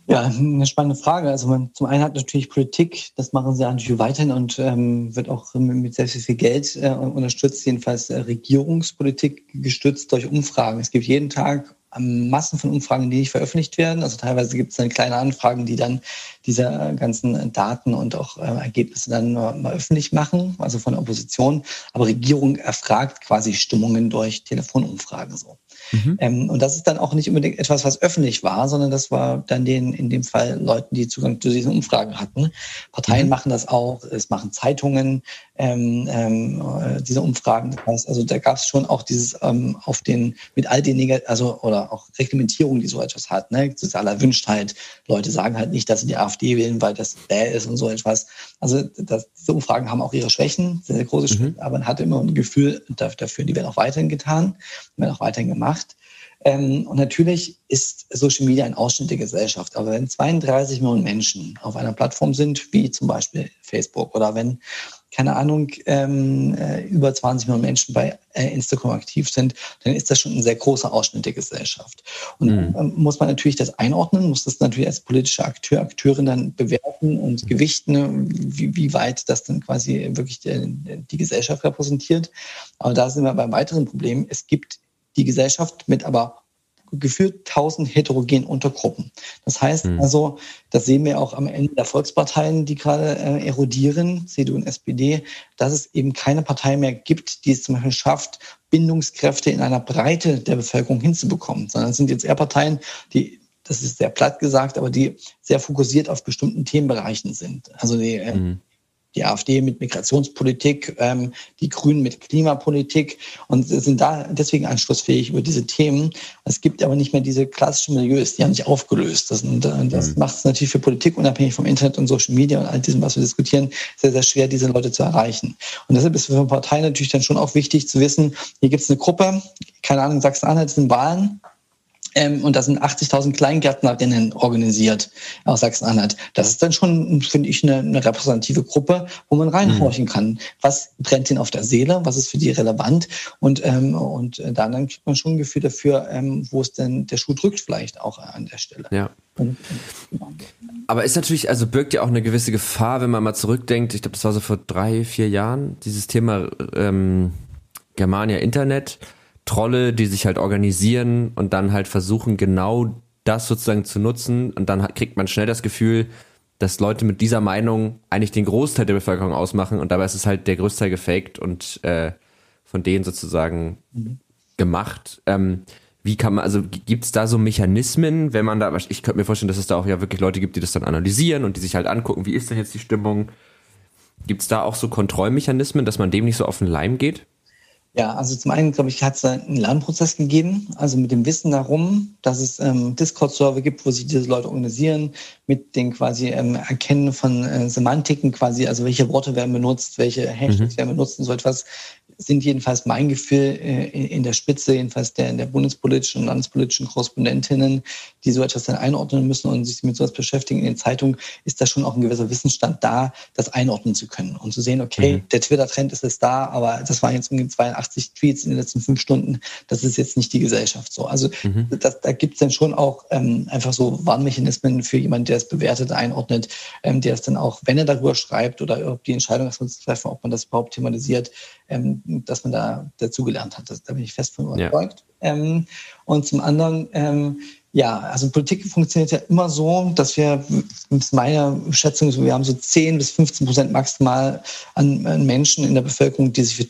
Ja, eine spannende Frage. Also man, zum einen hat natürlich Politik, das machen sie natürlich weiterhin und ähm, wird auch mit sehr viel Geld äh, unterstützt, jedenfalls äh, Regierungspolitik gestützt durch Umfragen. Es gibt jeden Tag Massen von Umfragen, die nicht veröffentlicht werden. Also teilweise gibt es dann kleine Anfragen, die dann diese ganzen Daten und auch äh, Ergebnisse dann mal öffentlich machen, also von der Opposition. Aber Regierung erfragt quasi Stimmungen durch Telefonumfragen so. Mhm. Ähm, und das ist dann auch nicht unbedingt etwas, was öffentlich war, sondern das war dann den, in dem Fall Leuten, die Zugang zu diesen Umfragen hatten. Parteien mhm. machen das auch, es machen Zeitungen ähm, ähm, diese Umfragen. Also da gab es schon auch dieses ähm, auf den, mit all den, Neg also oder auch Reglementierung, die so etwas hat, ne? soziale Erwünschtheit. Leute sagen halt nicht, dass sie die AfD wählen, weil das bäh ist und so etwas. Also das, diese Umfragen haben auch ihre Schwächen, sehr, sehr große Schwächen, mhm. aber man hat immer ein Gefühl dafür, die werden auch weiterhin getan, werden auch weiterhin gemacht. Ähm, und natürlich ist Social Media ein Ausschnitt der Gesellschaft. Aber wenn 32 Millionen Menschen auf einer Plattform sind, wie zum Beispiel Facebook, oder wenn, keine Ahnung, ähm, äh, über 20 Millionen Menschen bei äh, Instagram aktiv sind, dann ist das schon ein sehr großer Ausschnitt der Gesellschaft. Und mhm. ähm, muss man natürlich das einordnen, muss das natürlich als politische Akteur, Akteurin dann bewerten und gewichten, wie, wie weit das dann quasi wirklich die, die Gesellschaft repräsentiert. Aber da sind wir beim weiteren Problem. Es gibt die Gesellschaft mit aber gefühlt tausend heterogenen Untergruppen. Das heißt mhm. also, das sehen wir auch am Ende der Volksparteien, die gerade äh, erodieren, CDU und SPD, dass es eben keine Partei mehr gibt, die es zum Beispiel schafft, Bindungskräfte in einer Breite der Bevölkerung hinzubekommen, sondern es sind jetzt eher Parteien, die das ist sehr platt gesagt, aber die sehr fokussiert auf bestimmten Themenbereichen sind. Also die, äh, mhm die AfD mit Migrationspolitik, ähm, die Grünen mit Klimapolitik und sind da deswegen anschlussfähig über diese Themen. Es gibt aber nicht mehr diese klassischen Milieus, die haben sich aufgelöst. Das, und, äh, das mhm. macht es natürlich für Politik unabhängig vom Internet und Social Media und all diesem, was wir diskutieren, sehr, sehr schwer, diese Leute zu erreichen. Und deshalb ist für Parteien natürlich dann schon auch wichtig zu wissen, hier gibt es eine Gruppe, keine Ahnung, Sachsen-Anhalt sind Wahlen, ähm, und da sind 80.000 Kleingärtnerinnen organisiert aus Sachsen-Anhalt. Das ist dann schon, finde ich, eine, eine, repräsentative Gruppe, wo man reinhorchen mhm. kann. Was brennt ihnen auf der Seele? Was ist für die relevant? Und, ähm, und äh, dann, dann kriegt man schon ein Gefühl dafür, ähm, wo es denn der Schuh drückt vielleicht auch an der Stelle. Ja. Aber ist natürlich, also birgt ja auch eine gewisse Gefahr, wenn man mal zurückdenkt. Ich glaube, das war so vor drei, vier Jahren, dieses Thema ähm, Germania Internet Trolle, die sich halt organisieren und dann halt versuchen, genau das sozusagen zu nutzen. Und dann kriegt man schnell das Gefühl, dass Leute mit dieser Meinung eigentlich den Großteil der Bevölkerung ausmachen und dabei ist es halt der Großteil gefaked und äh, von denen sozusagen mhm. gemacht. Ähm, wie kann man, also gibt es da so Mechanismen, wenn man da, ich könnte mir vorstellen, dass es da auch ja wirklich Leute gibt, die das dann analysieren und die sich halt angucken, wie ist denn jetzt die Stimmung? Gibt es da auch so Kontrollmechanismen, dass man dem nicht so auf den Leim geht? Ja, also zum einen, glaube ich, hat es einen Lernprozess gegeben, also mit dem Wissen darum, dass es ähm, Discord-Server gibt, wo sich diese Leute organisieren, mit den quasi ähm, Erkennen von äh, Semantiken quasi, also welche Worte werden benutzt, welche Hashtags mhm. werden benutzt und so etwas, sind jedenfalls mein Gefühl äh, in der Spitze, jedenfalls der, der bundespolitischen und landespolitischen Korrespondentinnen, die so etwas dann einordnen müssen und sich mit sowas beschäftigen in den Zeitungen, ist da schon auch ein gewisser Wissensstand da, das einordnen zu können und zu sehen, okay, mhm. der Twitter-Trend ist jetzt da, aber das waren jetzt irgendwie 82 Tweets in den letzten fünf Stunden, das ist jetzt nicht die Gesellschaft so. Also mhm. das, da gibt es dann schon auch ähm, einfach so Warnmechanismen für jemanden, der es bewertet, einordnet, ähm, der es dann auch, wenn er darüber schreibt oder ob die Entscheidung zu treffen, ob man das überhaupt thematisiert, ähm, dass man da dazugelernt hat. Das, da bin ich fest von überzeugt. Ja. Ähm, und zum anderen, ähm, ja, also Politik funktioniert ja immer so, dass wir, das ist meine Schätzung, wir haben so 10 bis 15 Prozent maximal an, an Menschen in der Bevölkerung, die sich für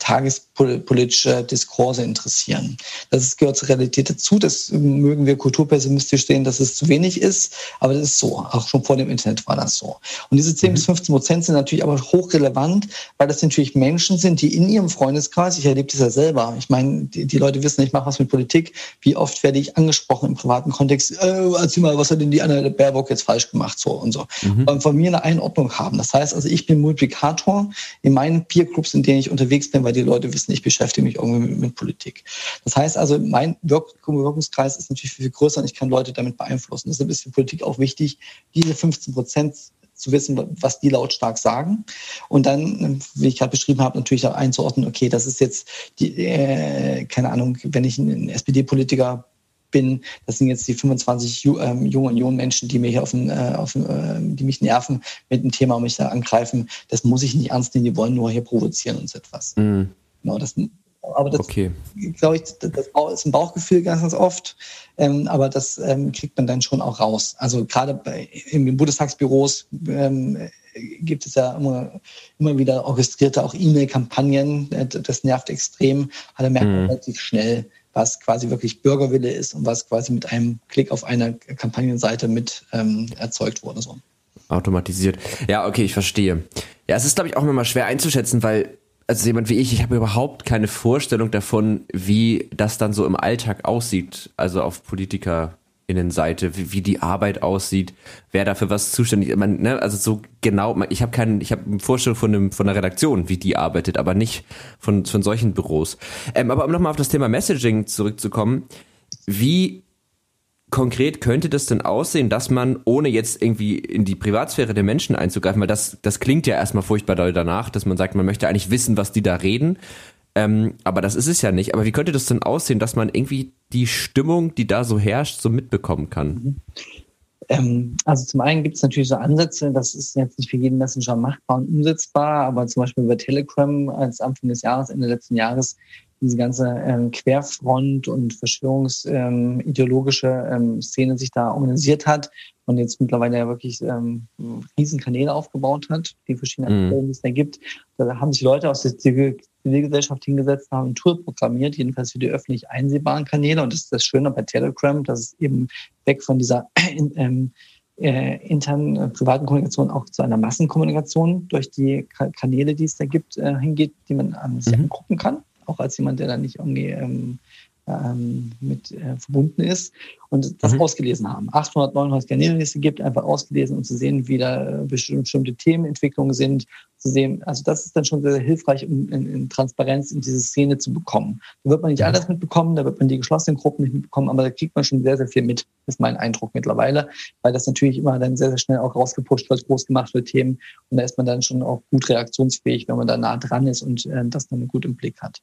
tagespolitische Diskurse interessieren. Das gehört zur Realität dazu. Das mögen wir kulturpessimistisch sehen, dass es zu wenig ist, aber das ist so. Auch schon vor dem Internet war das so. Und diese 10 mhm. bis 15 Prozent sind natürlich aber hochrelevant, weil das natürlich Menschen sind, die in ihrem Freundeskreis, ich erlebe das ja selber, ich meine, die, die Leute wissen, ich mache was mit Politik, wie oft werde ich angesprochen im privaten Kontext, Kontext, äh, erzähl mal, was hat denn die Anna Baerbock jetzt falsch gemacht, so und so. Mhm. Und von mir eine Einordnung haben. Das heißt also, ich bin Multiplikator in meinen Peergroups, in denen ich unterwegs bin, weil die Leute wissen, ich beschäftige mich irgendwie mit, mit Politik. Das heißt also, mein Wirk Wirkungskreis ist natürlich viel größer und ich kann Leute damit beeinflussen. Deshalb ist für Politik auch wichtig, diese 15 Prozent zu wissen, was die lautstark sagen. Und dann, wie ich gerade beschrieben habe, natürlich auch einzuordnen, okay, das ist jetzt die, äh, keine Ahnung, wenn ich einen SPD-Politiker bin. Das sind jetzt die 25 ähm, jungen Menschen, die mich auf, äh, auf äh, die mich nerven mit dem Thema und mich da angreifen. Das muss ich nicht ernst nehmen. Die wollen nur hier provozieren und so etwas. Mhm. Genau, das, aber das, okay. glaube ich, das ist ein Bauchgefühl ganz, ganz oft. Ähm, aber das ähm, kriegt man dann schon auch raus. Also gerade bei, in den Bundestagsbüros ähm, gibt es ja immer, immer wieder orchestrierte auch E-Mail-Kampagnen. Das nervt extrem. Aber da merkt man mhm. relativ schnell, was quasi wirklich Bürgerwille ist und was quasi mit einem Klick auf einer Kampagnenseite mit ähm, erzeugt wurde. So. Automatisiert. Ja, okay, ich verstehe. Ja, es ist, glaube ich, auch immer mal schwer einzuschätzen, weil also jemand wie ich, ich habe überhaupt keine Vorstellung davon, wie das dann so im Alltag aussieht, also auf Politikerinnenseite, wie, wie die Arbeit aussieht, wer dafür was zuständig ist. Man, ne, also so genau, ich habe keinen, ich habe eine Vorstellung von, einem, von einer Redaktion, wie die arbeitet, aber nicht von, von solchen Büros. Ähm, aber um nochmal auf das Thema Messaging zurückzukommen, wie konkret könnte das denn aussehen, dass man, ohne jetzt irgendwie in die Privatsphäre der Menschen einzugreifen, weil das, das klingt ja erstmal furchtbar doll danach, dass man sagt, man möchte eigentlich wissen, was die da reden. Ähm, aber das ist es ja nicht. Aber wie könnte das denn aussehen, dass man irgendwie die Stimmung, die da so herrscht, so mitbekommen kann? Ähm, also zum einen gibt es natürlich so Ansätze, das ist jetzt nicht für jeden Messenger machbar und umsetzbar, aber zum Beispiel über Telegram als Anfang des Jahres, Ende letzten Jahres diese ganze ähm, Querfront und verschwörungsideologische ähm, ähm, Szene sich da organisiert hat und jetzt mittlerweile ja wirklich ähm, Riesenkanäle aufgebaut hat, die verschiedenen mhm. die es da gibt. Da haben sich Leute aus der Zivilgesellschaft hingesetzt, haben ein Tool programmiert, jedenfalls für die öffentlich einsehbaren Kanäle. Und das ist das Schöne bei Telegram, dass es eben weg von dieser ähm, äh, internen äh, privaten Kommunikation auch zu einer Massenkommunikation durch die Kanäle, die es da gibt, äh, hingeht, die man ähm, sich mhm. angucken kann auch als jemand, der da nicht irgendwie ähm, ähm, mit äh, verbunden ist und das mhm. ausgelesen haben. 800, 900 Kanäle, die es gibt, einfach ausgelesen und zu sehen, wie da bestimmte Themenentwicklungen sind, zu sehen. Also das ist dann schon sehr, sehr hilfreich, um in, in, Transparenz in diese Szene zu bekommen. Da wird man nicht alles mitbekommen, da wird man die geschlossenen Gruppen nicht mitbekommen, aber da kriegt man schon sehr, sehr viel mit, ist mein Eindruck mittlerweile, weil das natürlich immer dann sehr, sehr schnell auch rausgepusht wird, groß gemacht wird, Themen und da ist man dann schon auch gut reaktionsfähig, wenn man da nah dran ist und äh, das dann gut im Blick hat.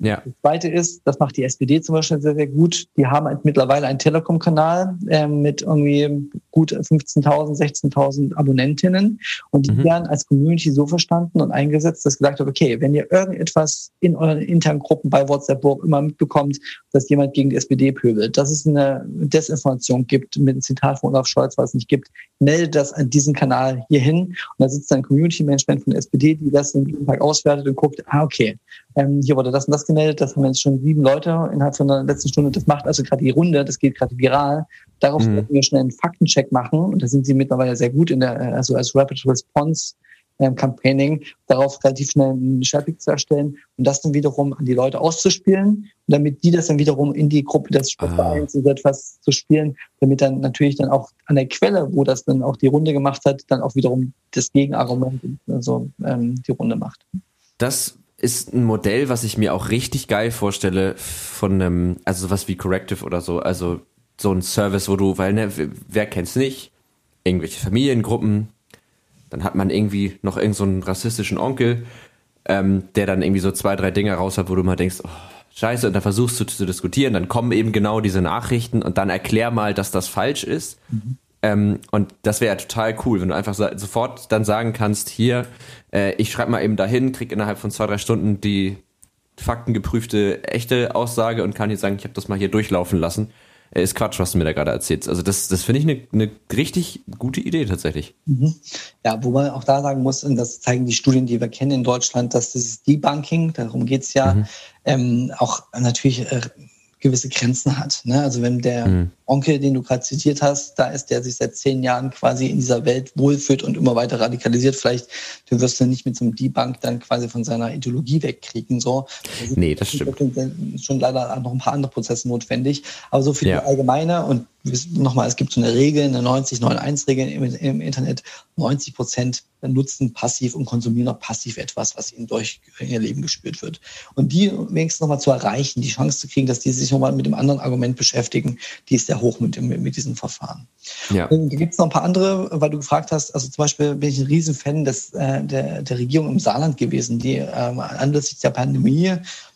Ja. Das Zweite ist, das macht die SPD zum Beispiel sehr, sehr gut. Die haben mittlerweile einen Telekom-Kanal äh, mit irgendwie gut 15.000, 16.000 Abonnentinnen und die mhm. werden als Community so verstanden und eingesetzt, dass gesagt wird, okay, wenn ihr irgendetwas in euren internen Gruppen bei WhatsApp wo immer mitbekommt, dass jemand gegen die SPD pöbelt, dass es eine Desinformation gibt mit einem Zitat von Olaf Scholz, was es nicht gibt, meldet das an diesen Kanal hier hin und da sitzt dann Community-Management von der SPD, die das jeden Tag auswertet und guckt, ah, okay, ähm, hier wurde das und das gemeldet, das haben jetzt schon sieben Leute innerhalb von der letzten Stunde. Das macht also gerade die Runde, das geht gerade viral. Darauf mhm. sollten wir schnell einen Faktencheck machen und da sind sie mittlerweile sehr gut in der, äh, also als Rapid Response ähm, Campaigning, darauf relativ schnell einen Traffic zu erstellen und das dann wiederum an die Leute auszuspielen und damit die das dann wiederum in die Gruppe des Sportvereins und etwas zu spielen, damit dann natürlich dann auch an der Quelle, wo das dann auch die Runde gemacht hat, dann auch wiederum das Gegenargument also ähm, die Runde macht. Das ist ein Modell, was ich mir auch richtig geil vorstelle von einem, also was wie Corrective oder so, also so ein Service, wo du, weil, ne, wer kennt's nicht? Irgendwelche Familiengruppen, dann hat man irgendwie noch irgendeinen so rassistischen Onkel, ähm, der dann irgendwie so zwei, drei Dinge raus hat, wo du mal denkst, oh, scheiße, und dann versuchst du zu diskutieren, dann kommen eben genau diese Nachrichten und dann erklär mal, dass das falsch ist. Mhm. Ähm, und das wäre ja total cool, wenn du einfach so, sofort dann sagen kannst, hier, äh, ich schreibe mal eben dahin, krieg innerhalb von zwei, drei Stunden die faktengeprüfte echte Aussage und kann hier sagen, ich habe das mal hier durchlaufen lassen. Äh, ist Quatsch, was du mir da gerade erzählst. Also das, das finde ich eine ne richtig gute Idee tatsächlich. Mhm. Ja, wo man auch da sagen muss, und das zeigen die Studien, die wir kennen in Deutschland, dass dieses Debunking, darum geht's ja, mhm. ähm, auch natürlich äh, gewisse Grenzen hat. Ne? Also wenn der mhm. Onkel, den du gerade zitiert hast, da ist, der sich seit zehn Jahren quasi in dieser Welt wohlfühlt und immer weiter radikalisiert, vielleicht du wirst du nicht mit so einem Debunk dann quasi von seiner Ideologie wegkriegen. So. Das nee, das stimmt. Schon leider noch ein paar andere Prozesse notwendig. Aber so für ja. die allgemeine und nochmal, es gibt so eine Regel, eine 90-9-1-Regel im, im Internet. 90 Prozent nutzen passiv und konsumieren auch passiv etwas, was ihnen durch ihr Leben gespürt wird. Und die wenigstens nochmal zu erreichen, die Chance zu kriegen, dass die sich nochmal mit dem anderen Argument beschäftigen, die ist sehr hoch mit, dem, mit diesem Verfahren. Ja. Und da gibt es noch ein paar andere, weil du gefragt hast, also zum Beispiel bin ich ein Riesenfan des, äh, der, der Regierung im Saarland gewesen, die ähm, anlässlich der Pandemie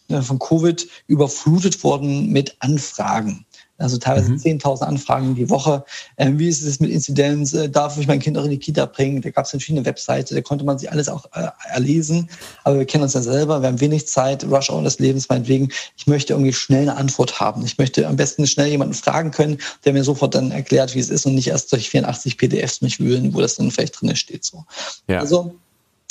äh, von Covid überflutet worden mit Anfragen also teilweise mhm. 10.000 Anfragen die Woche. Ähm, wie ist es mit Inzidenz? Äh, darf ich mein Kind auch in die Kita bringen? Da gab es verschiedene Webseiten, da konnte man sich alles auch äh, erlesen. Aber wir kennen uns ja selber, wir haben wenig Zeit, Rush Hour des Lebens meinetwegen. Ich möchte irgendwie schnell eine Antwort haben. Ich möchte am besten schnell jemanden fragen können, der mir sofort dann erklärt, wie es ist und nicht erst durch 84 PDFs mich wühlen, wo das dann vielleicht drin steht. So. Ja. Also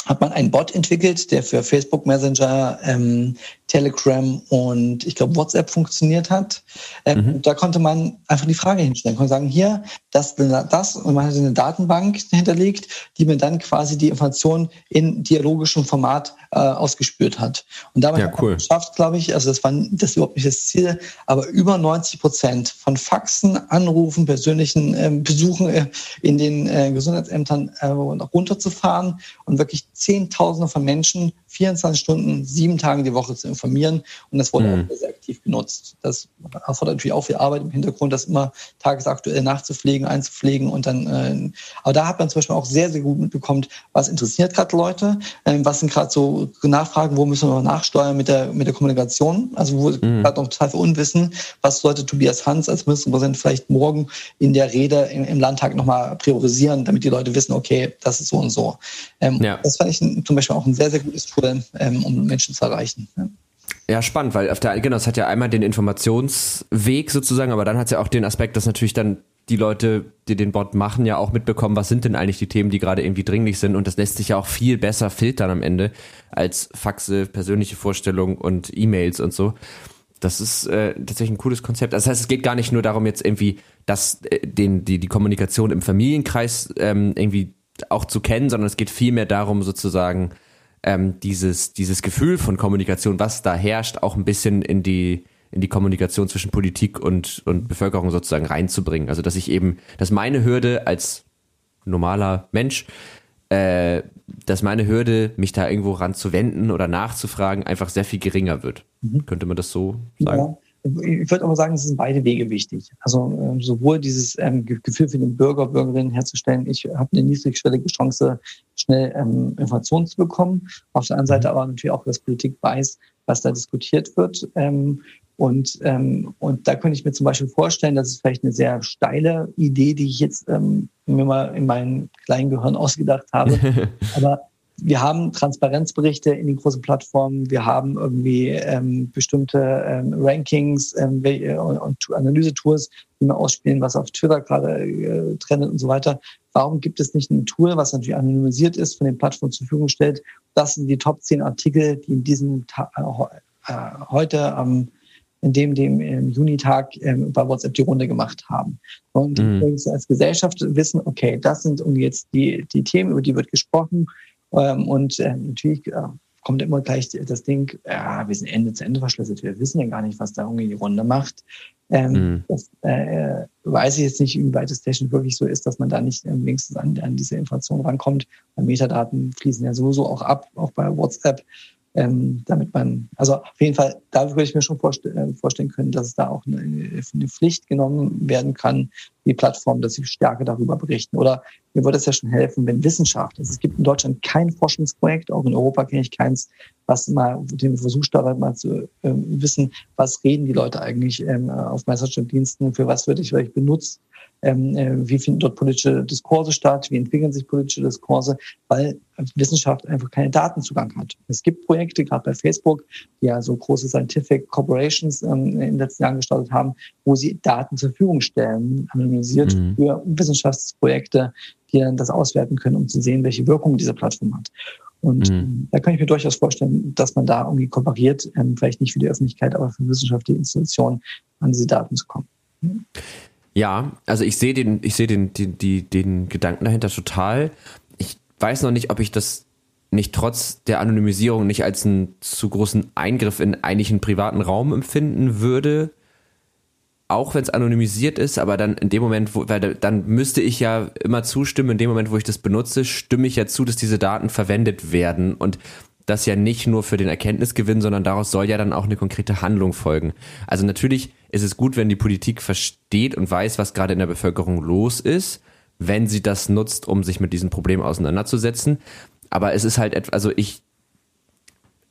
hat man einen Bot entwickelt, der für Facebook Messenger ähm, Telegram und ich glaube WhatsApp funktioniert hat. Ähm, mhm. Da konnte man einfach die Frage hinstellen, konnte sagen, hier, das, das und man hat eine Datenbank hinterlegt, die mir dann quasi die Informationen in dialogischem Format äh, ausgespürt hat. Und damit ja, cool. geschafft, glaube ich, also das war das überhaupt nicht das Ziel, aber über 90 Prozent von Faxen, Anrufen, persönlichen äh, Besuchen äh, in den äh, Gesundheitsämtern äh, runterzufahren und wirklich Zehntausende von Menschen 24 Stunden, sieben Tage die Woche zu informieren. Und das wurde mhm. auch sehr aktiv genutzt. Das erfordert natürlich auch viel Arbeit im Hintergrund, das immer tagesaktuell nachzupflegen, einzupflegen und dann, äh, aber da hat man zum Beispiel auch sehr, sehr gut mitbekommen, was interessiert gerade Leute, äh, was sind gerade so Nachfragen, wo müssen wir noch nachsteuern mit der, mit der Kommunikation, also wo mhm. gerade noch total für Unwissen, was sollte Tobias Hans als Ministerpräsident vielleicht morgen in der Rede im, im Landtag nochmal priorisieren, damit die Leute wissen, okay, das ist so und so. Ähm, ja. Das fand ich zum Beispiel auch ein sehr, sehr gutes Tool, ähm, um Menschen zu erreichen. Ja. Ja, spannend, weil auf der, genau, es hat ja einmal den Informationsweg sozusagen, aber dann hat es ja auch den Aspekt, dass natürlich dann die Leute, die den Bot machen, ja auch mitbekommen, was sind denn eigentlich die Themen, die gerade irgendwie dringlich sind. Und das lässt sich ja auch viel besser filtern am Ende als Faxe, persönliche Vorstellungen und E-Mails und so. Das ist äh, tatsächlich ein cooles Konzept. Das heißt, es geht gar nicht nur darum, jetzt irgendwie das, äh, den, die, die Kommunikation im Familienkreis ähm, irgendwie auch zu kennen, sondern es geht vielmehr darum, sozusagen ähm, dieses, dieses Gefühl von Kommunikation, was da herrscht, auch ein bisschen in die, in die Kommunikation zwischen Politik und, und Bevölkerung sozusagen reinzubringen. Also dass ich eben, dass meine Hürde als normaler Mensch, äh, dass meine Hürde, mich da irgendwo ranzuwenden oder nachzufragen, einfach sehr viel geringer wird. Mhm. Könnte man das so sagen? Ja. Ich würde aber sagen, es sind beide Wege wichtig. Also äh, sowohl dieses ähm, Gefühl für den Bürger, Bürgerinnen herzustellen, ich habe eine niedrigschwellige Chance, schnell ähm, Informationen zu bekommen. Auf der anderen Seite aber natürlich auch, dass Politik weiß, was da diskutiert wird. Ähm, und, ähm, und da könnte ich mir zum Beispiel vorstellen, das ist vielleicht eine sehr steile Idee, die ich jetzt ähm, mir mal in meinem kleinen Gehirn ausgedacht habe. aber wir haben Transparenzberichte in den großen Plattformen, wir haben irgendwie ähm, bestimmte ähm, Rankings ähm, und, und Analysetools, die wir ausspielen, was auf Twitter gerade äh, trendet und so weiter. Warum gibt es nicht ein Tool, was natürlich anonymisiert ist, von den Plattformen zur Verfügung stellt? Das sind die Top 10 Artikel, die in diesem Ta äh, äh, heute am in dem, dem im Junitag ähm, bei WhatsApp die Runde gemacht haben. Und mhm. als Gesellschaft wissen, okay, das sind irgendwie jetzt die, die Themen, über die wird gesprochen. Ähm, und äh, natürlich äh, kommt immer gleich das Ding, ja, wir sind Ende zu Ende verschlüsselt, wir wissen ja gar nicht, was da irgendwie die Runde macht. Ähm, mhm. Das äh, weiß ich jetzt nicht, wie weit es technisch wirklich so ist, dass man da nicht ähm, wenigstens an, an diese Informationen rankommt. Weil Metadaten fließen ja sowieso auch ab, auch bei WhatsApp ähm, damit man, also auf jeden Fall, da würde ich mir schon vorstell, äh, vorstellen können, dass es da auch eine, eine, Pflicht genommen werden kann, die Plattform, dass sie stärker darüber berichten. Oder mir würde es ja schon helfen, wenn Wissenschaft, also es gibt in Deutschland kein Forschungsprojekt, auch in Europa kenne ich keins, was mal den Versuch startet, mal zu ähm, wissen, was reden die Leute eigentlich ähm, auf Messenger-Diensten, für was würde ich vielleicht benutzt ähm, äh, wie finden dort politische Diskurse statt, wie entwickeln sich politische Diskurse, weil Wissenschaft einfach keinen Datenzugang hat. Es gibt Projekte, gerade bei Facebook, die ja so große Scientific Corporations ähm, in den letzten Jahren gestartet haben, wo sie Daten zur Verfügung stellen, anonymisiert mhm. für Wissenschaftsprojekte, die dann das auswerten können, um zu sehen, welche Wirkung diese Plattform hat. Und mhm. da kann ich mir durchaus vorstellen, dass man da irgendwie kooperiert, ähm, vielleicht nicht für die Öffentlichkeit, aber für wissenschaftliche Institutionen an diese Daten zu kommen. Mhm. Ja, also ich sehe den, ich sehe den, den, den, den Gedanken dahinter total. Ich weiß noch nicht, ob ich das nicht trotz der Anonymisierung nicht als einen zu großen Eingriff in eigentlich einen privaten Raum empfinden würde. Auch wenn es anonymisiert ist, aber dann in dem Moment, wo, weil dann müsste ich ja immer zustimmen, in dem Moment, wo ich das benutze, stimme ich ja zu, dass diese Daten verwendet werden. Und das ja nicht nur für den Erkenntnisgewinn, sondern daraus soll ja dann auch eine konkrete Handlung folgen. Also natürlich ist es gut, wenn die Politik versteht und weiß, was gerade in der Bevölkerung los ist, wenn sie das nutzt, um sich mit diesem Problem auseinanderzusetzen. Aber es ist halt etwas, also ich,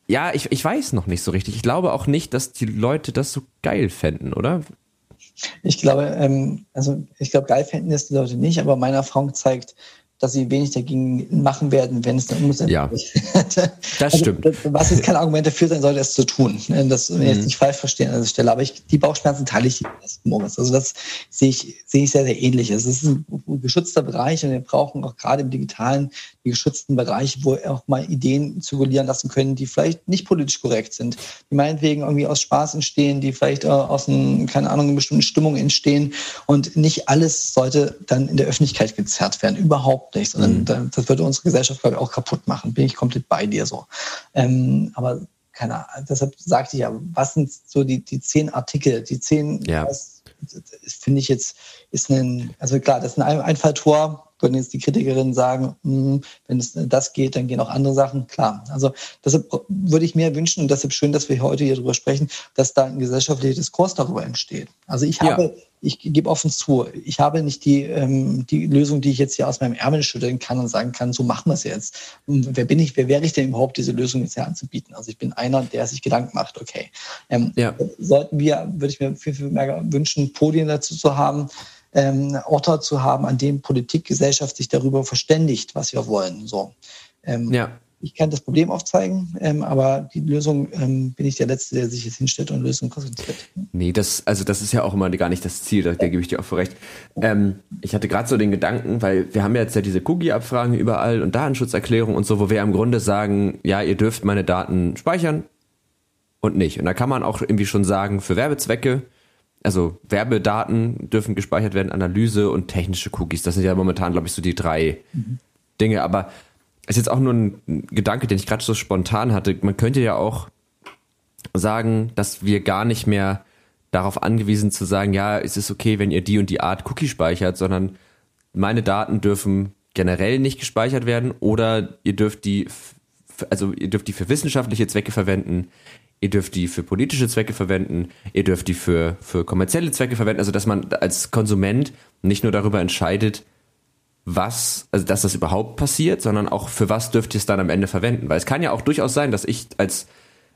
ja, ich, ich weiß noch nicht so richtig. Ich glaube auch nicht, dass die Leute das so geil fänden, oder? Ich glaube, ähm, also ich glaube, geil fänden es die Leute nicht, aber meine Erfahrung zeigt, dass sie wenig dagegen machen werden, wenn es dann umgesetzt ja, wird. das also, stimmt. Was jetzt kein Argument dafür sein sollte, es zu tun. Ne, das mhm. jetzt nicht falsch verstehen an dieser Stelle. Aber ich, die Bauchschmerzen teile ich morgens. Also das sehe ich, sehe ich sehr, sehr ähnlich. Es ist ein geschützter Bereich und wir brauchen auch gerade im digitalen die geschützten Bereiche, wo auch mal Ideen zirkulieren lassen können, die vielleicht nicht politisch korrekt sind, die meinetwegen irgendwie aus Spaß entstehen, die vielleicht äh, aus einem, keine Ahnung, einer bestimmten Stimmung entstehen. Und nicht alles sollte dann in der Öffentlichkeit gezerrt werden. Überhaupt überhaupt nicht, sondern mhm. das würde unsere Gesellschaft, glaube ich, auch kaputt machen. Bin ich komplett bei dir so. Ähm, aber keine Ahnung, deshalb sagte ich ja, was sind so die, die zehn Artikel, die zehn, ja. finde ich jetzt, ist ein, also klar, das ist ein Einfalltor, würden jetzt die Kritikerinnen sagen, mh, hm, wenn es das geht, dann gehen auch andere Sachen. Klar. Also deshalb würde ich mir wünschen und deshalb schön, dass wir heute hier darüber sprechen, dass da ein gesellschaftlicher Diskurs darüber entsteht. Also ich habe, ja. ich gebe offen zu, ich habe nicht die, ähm, die Lösung, die ich jetzt hier aus meinem Ärmel schütteln kann und sagen kann, so machen wir es jetzt. Und wer bin ich, wer wäre ich denn überhaupt, diese Lösung jetzt hier anzubieten? Also ich bin einer, der sich Gedanken macht, okay. Ähm, ja. Sollten wir, würde ich mir viel, viel mehr wünschen, Podien dazu zu haben, ähm, Orte zu haben, an dem Politik, Gesellschaft sich darüber verständigt, was wir wollen. So. Ähm, ja. Ich kann das Problem aufzeigen, ähm, aber die Lösung ähm, bin ich der Letzte, der sich jetzt hinstellt und Lösungen präsentiert. Nee, das, also das ist ja auch immer gar nicht das Ziel, da, da gebe ich dir auch für recht. Ähm, ich hatte gerade so den Gedanken, weil wir haben ja jetzt ja diese Cookie-Abfragen überall und Datenschutzerklärung und so, wo wir im Grunde sagen, ja, ihr dürft meine Daten speichern und nicht. Und da kann man auch irgendwie schon sagen, für Werbezwecke also Werbedaten dürfen gespeichert werden, Analyse und technische Cookies. Das sind ja momentan, glaube ich, so die drei mhm. Dinge. Aber es ist jetzt auch nur ein Gedanke, den ich gerade so spontan hatte. Man könnte ja auch sagen, dass wir gar nicht mehr darauf angewiesen zu sagen, ja, es ist okay, wenn ihr die und die Art Cookie speichert, sondern meine Daten dürfen generell nicht gespeichert werden oder ihr dürft die, also ihr dürft die für wissenschaftliche Zwecke verwenden ihr dürft die für politische Zwecke verwenden, ihr dürft die für, für kommerzielle Zwecke verwenden, also dass man als Konsument nicht nur darüber entscheidet, was, also dass das überhaupt passiert, sondern auch für was dürft ihr es dann am Ende verwenden. Weil es kann ja auch durchaus sein, dass ich als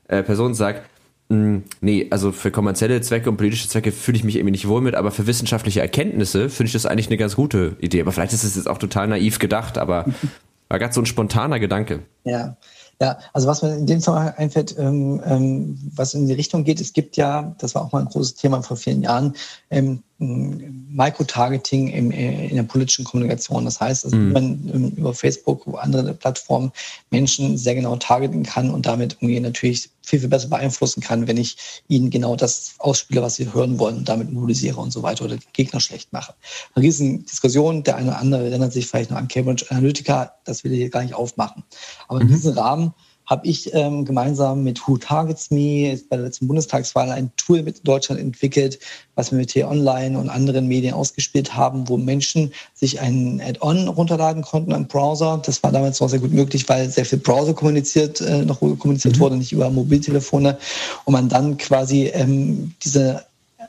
äh, Person sage, hm, nee, also für kommerzielle Zwecke und politische Zwecke fühle ich mich irgendwie nicht wohl mit, aber für wissenschaftliche Erkenntnisse finde ich das eigentlich eine ganz gute Idee. Aber vielleicht ist es jetzt auch total naiv gedacht, aber war gerade so ein spontaner Gedanke. Ja, ja, also was mir in dem Fall einfällt, ähm, ähm, was in die Richtung geht, es gibt ja, das war auch mal ein großes Thema vor vielen Jahren, ähm, Microtargeting im, äh, in der politischen Kommunikation. Das heißt, dass mhm. man ähm, über Facebook oder andere Plattformen Menschen sehr genau targeten kann und damit irgendwie natürlich viel, viel besser beeinflussen kann, wenn ich ihnen genau das ausspiele, was sie hören wollen und damit mobilisiere und so weiter oder Gegner schlecht mache. Eine riesen Diskussion, der eine oder andere erinnert sich vielleicht noch an Cambridge Analytica, das will ich hier gar nicht aufmachen. Aber in mhm. diesem Rahmen habe ich ähm, gemeinsam mit Who Targets Me bei der letzten Bundestagswahl ein Tool mit Deutschland entwickelt, was wir mit T-Online und anderen Medien ausgespielt haben, wo Menschen sich ein Add-on runterladen konnten, einen Browser. Das war damals auch sehr gut möglich, weil sehr viel Browser kommuniziert, äh, noch kommuniziert mhm. wurde, nicht über Mobiltelefone. Und man dann quasi ähm, diese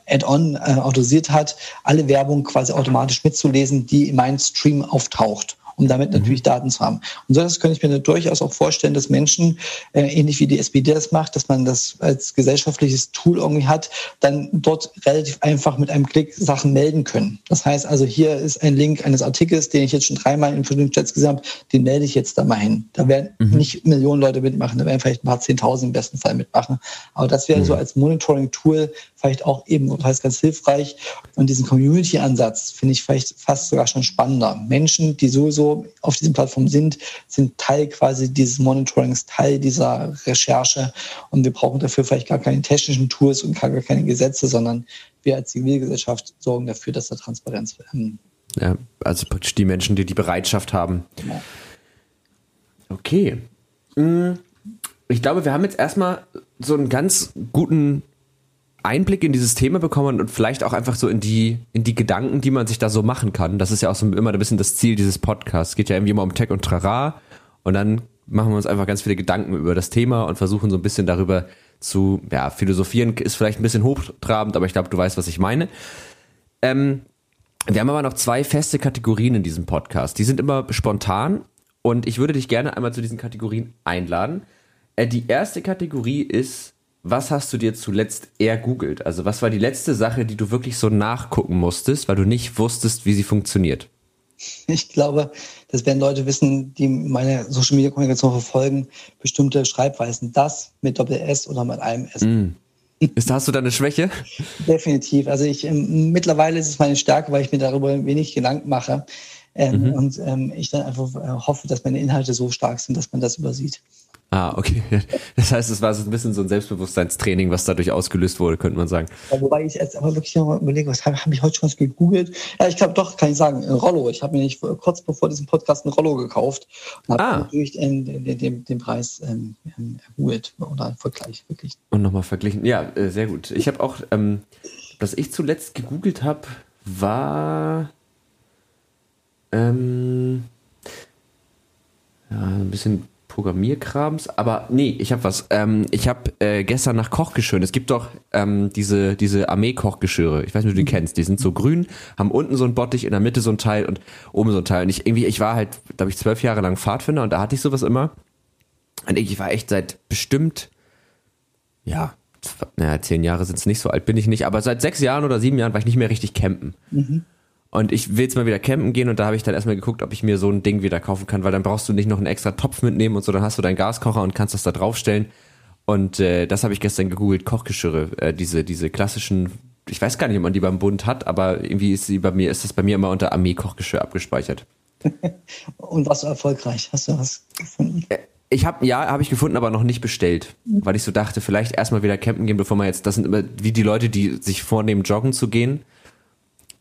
Add-on äh, autorisiert hat, alle Werbung quasi automatisch mitzulesen, die in meinem Stream auftaucht um damit mhm. natürlich Daten zu haben. Und so das könnte ich mir durchaus auch vorstellen, dass Menschen, äh, ähnlich wie die SPD das macht, dass man das als gesellschaftliches Tool irgendwie hat, dann dort relativ einfach mit einem Klick Sachen melden können. Das heißt also, hier ist ein Link eines Artikels, den ich jetzt schon dreimal in verschiedenen Chats gesehen habe, den melde ich jetzt da mal hin. Da werden mhm. nicht Millionen Leute mitmachen, da werden vielleicht ein paar Zehntausend im besten Fall mitmachen. Aber das wäre mhm. so als Monitoring-Tool vielleicht auch ebenfalls ganz hilfreich. Und diesen Community-Ansatz finde ich vielleicht fast sogar schon spannender. Menschen, die sowieso auf diesen Plattformen sind, sind Teil quasi dieses Monitorings, Teil dieser Recherche. Und wir brauchen dafür vielleicht gar keine technischen Tools und gar keine Gesetze, sondern wir als Zivilgesellschaft sorgen dafür, dass da Transparenz. Ähm, ja, also praktisch die Menschen, die die Bereitschaft haben. Ja. Okay. Hm, ich glaube, wir haben jetzt erstmal so einen ganz guten Einblick in dieses Thema bekommen und vielleicht auch einfach so in die, in die Gedanken, die man sich da so machen kann. Das ist ja auch so immer ein bisschen das Ziel dieses Podcasts. Geht ja irgendwie immer um Tech und Trara und dann machen wir uns einfach ganz viele Gedanken über das Thema und versuchen so ein bisschen darüber zu, ja, philosophieren ist vielleicht ein bisschen hochtrabend, aber ich glaube, du weißt, was ich meine. Ähm, wir haben aber noch zwei feste Kategorien in diesem Podcast. Die sind immer spontan und ich würde dich gerne einmal zu diesen Kategorien einladen. Äh, die erste Kategorie ist was hast du dir zuletzt ergoogelt? Also was war die letzte Sache, die du wirklich so nachgucken musstest, weil du nicht wusstest, wie sie funktioniert? Ich glaube, das werden Leute wissen, die meine Social Media Kommunikation verfolgen, bestimmte Schreibweisen. Das mit Doppel S oder mit einem S. Mm. Ist, hast du da eine Schwäche? Definitiv. Also ich ähm, mittlerweile ist es meine Stärke, weil ich mir darüber wenig Gedanken mache. Ähm, mhm. Und ähm, ich dann einfach äh, hoffe, dass meine Inhalte so stark sind, dass man das übersieht. Ah, okay. Das heißt, es war so ein bisschen so ein Selbstbewusstseinstraining, was dadurch ausgelöst wurde, könnte man sagen. Ja, wobei ich jetzt aber wirklich noch überlege, was habe hab ich heute schon was gegoogelt? Ja, ich glaube doch, kann ich sagen, ein Rollo. Ich habe mir nicht kurz bevor diesem Podcast ein Rollo gekauft und habe ah. natürlich den, den, den, den Preis ähm, ähm ergoogelt oder vergleicht, wirklich. Und nochmal verglichen. Ja, äh, sehr gut. Ich habe auch, ähm, was ich zuletzt gegoogelt habe, war ähm, ja, ein bisschen Programmierkrams, aber nee, ich habe was. Ähm, ich habe äh, gestern nach Kochgeschirren. Es gibt doch ähm, diese diese Armee-Kochgeschirre. Ich weiß nicht, ob du die mhm. kennst. Die sind so grün, haben unten so ein Bottich, in der Mitte so ein Teil und oben so ein Teil. Und ich irgendwie, ich war halt, glaube ich, zwölf Jahre lang Pfadfinder und da hatte ich sowas immer. Und ich war echt seit bestimmt, ja, naja, zehn Jahre sind es nicht, so alt bin ich nicht, aber seit sechs Jahren oder sieben Jahren war ich nicht mehr richtig campen. Mhm. Und ich will jetzt mal wieder campen gehen und da habe ich dann erstmal geguckt, ob ich mir so ein Ding wieder kaufen kann, weil dann brauchst du nicht noch einen extra Topf mitnehmen und so, dann hast du deinen Gaskocher und kannst das da draufstellen. Und äh, das habe ich gestern gegoogelt, Kochgeschirre, äh, diese, diese klassischen, ich weiß gar nicht, ob man die beim Bund hat, aber irgendwie ist sie bei mir, ist das bei mir immer unter Armee-Kochgeschirr abgespeichert. und warst du erfolgreich? Hast du was gefunden? Äh, ich habe ja, habe ich gefunden, aber noch nicht bestellt, weil ich so dachte, vielleicht erstmal wieder campen gehen, bevor man jetzt, das sind immer wie die Leute, die sich vornehmen, joggen zu gehen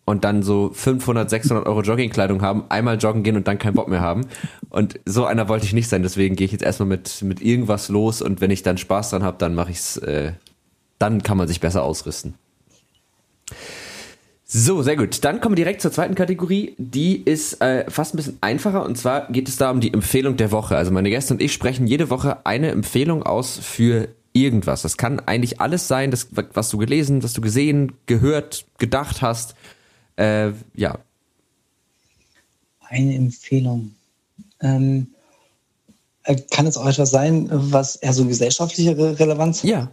und dann so 500, 600 Euro Joggingkleidung haben, einmal joggen gehen und dann keinen Bock mehr haben. Und so einer wollte ich nicht sein, deswegen gehe ich jetzt erstmal mit, mit irgendwas los und wenn ich dann Spaß dran habe, dann mache ich's, äh, dann kann man sich besser ausrüsten. So, sehr gut. Dann kommen wir direkt zur zweiten Kategorie. Die ist äh, fast ein bisschen einfacher und zwar geht es da um die Empfehlung der Woche. Also meine Gäste und ich sprechen jede Woche eine Empfehlung aus für irgendwas. Das kann eigentlich alles sein, das, was du gelesen, was du gesehen, gehört, gedacht hast äh, ja. Eine Empfehlung. Ähm, äh, kann es auch etwas sein, was eher so gesellschaftliche Relevanz hat? Ja.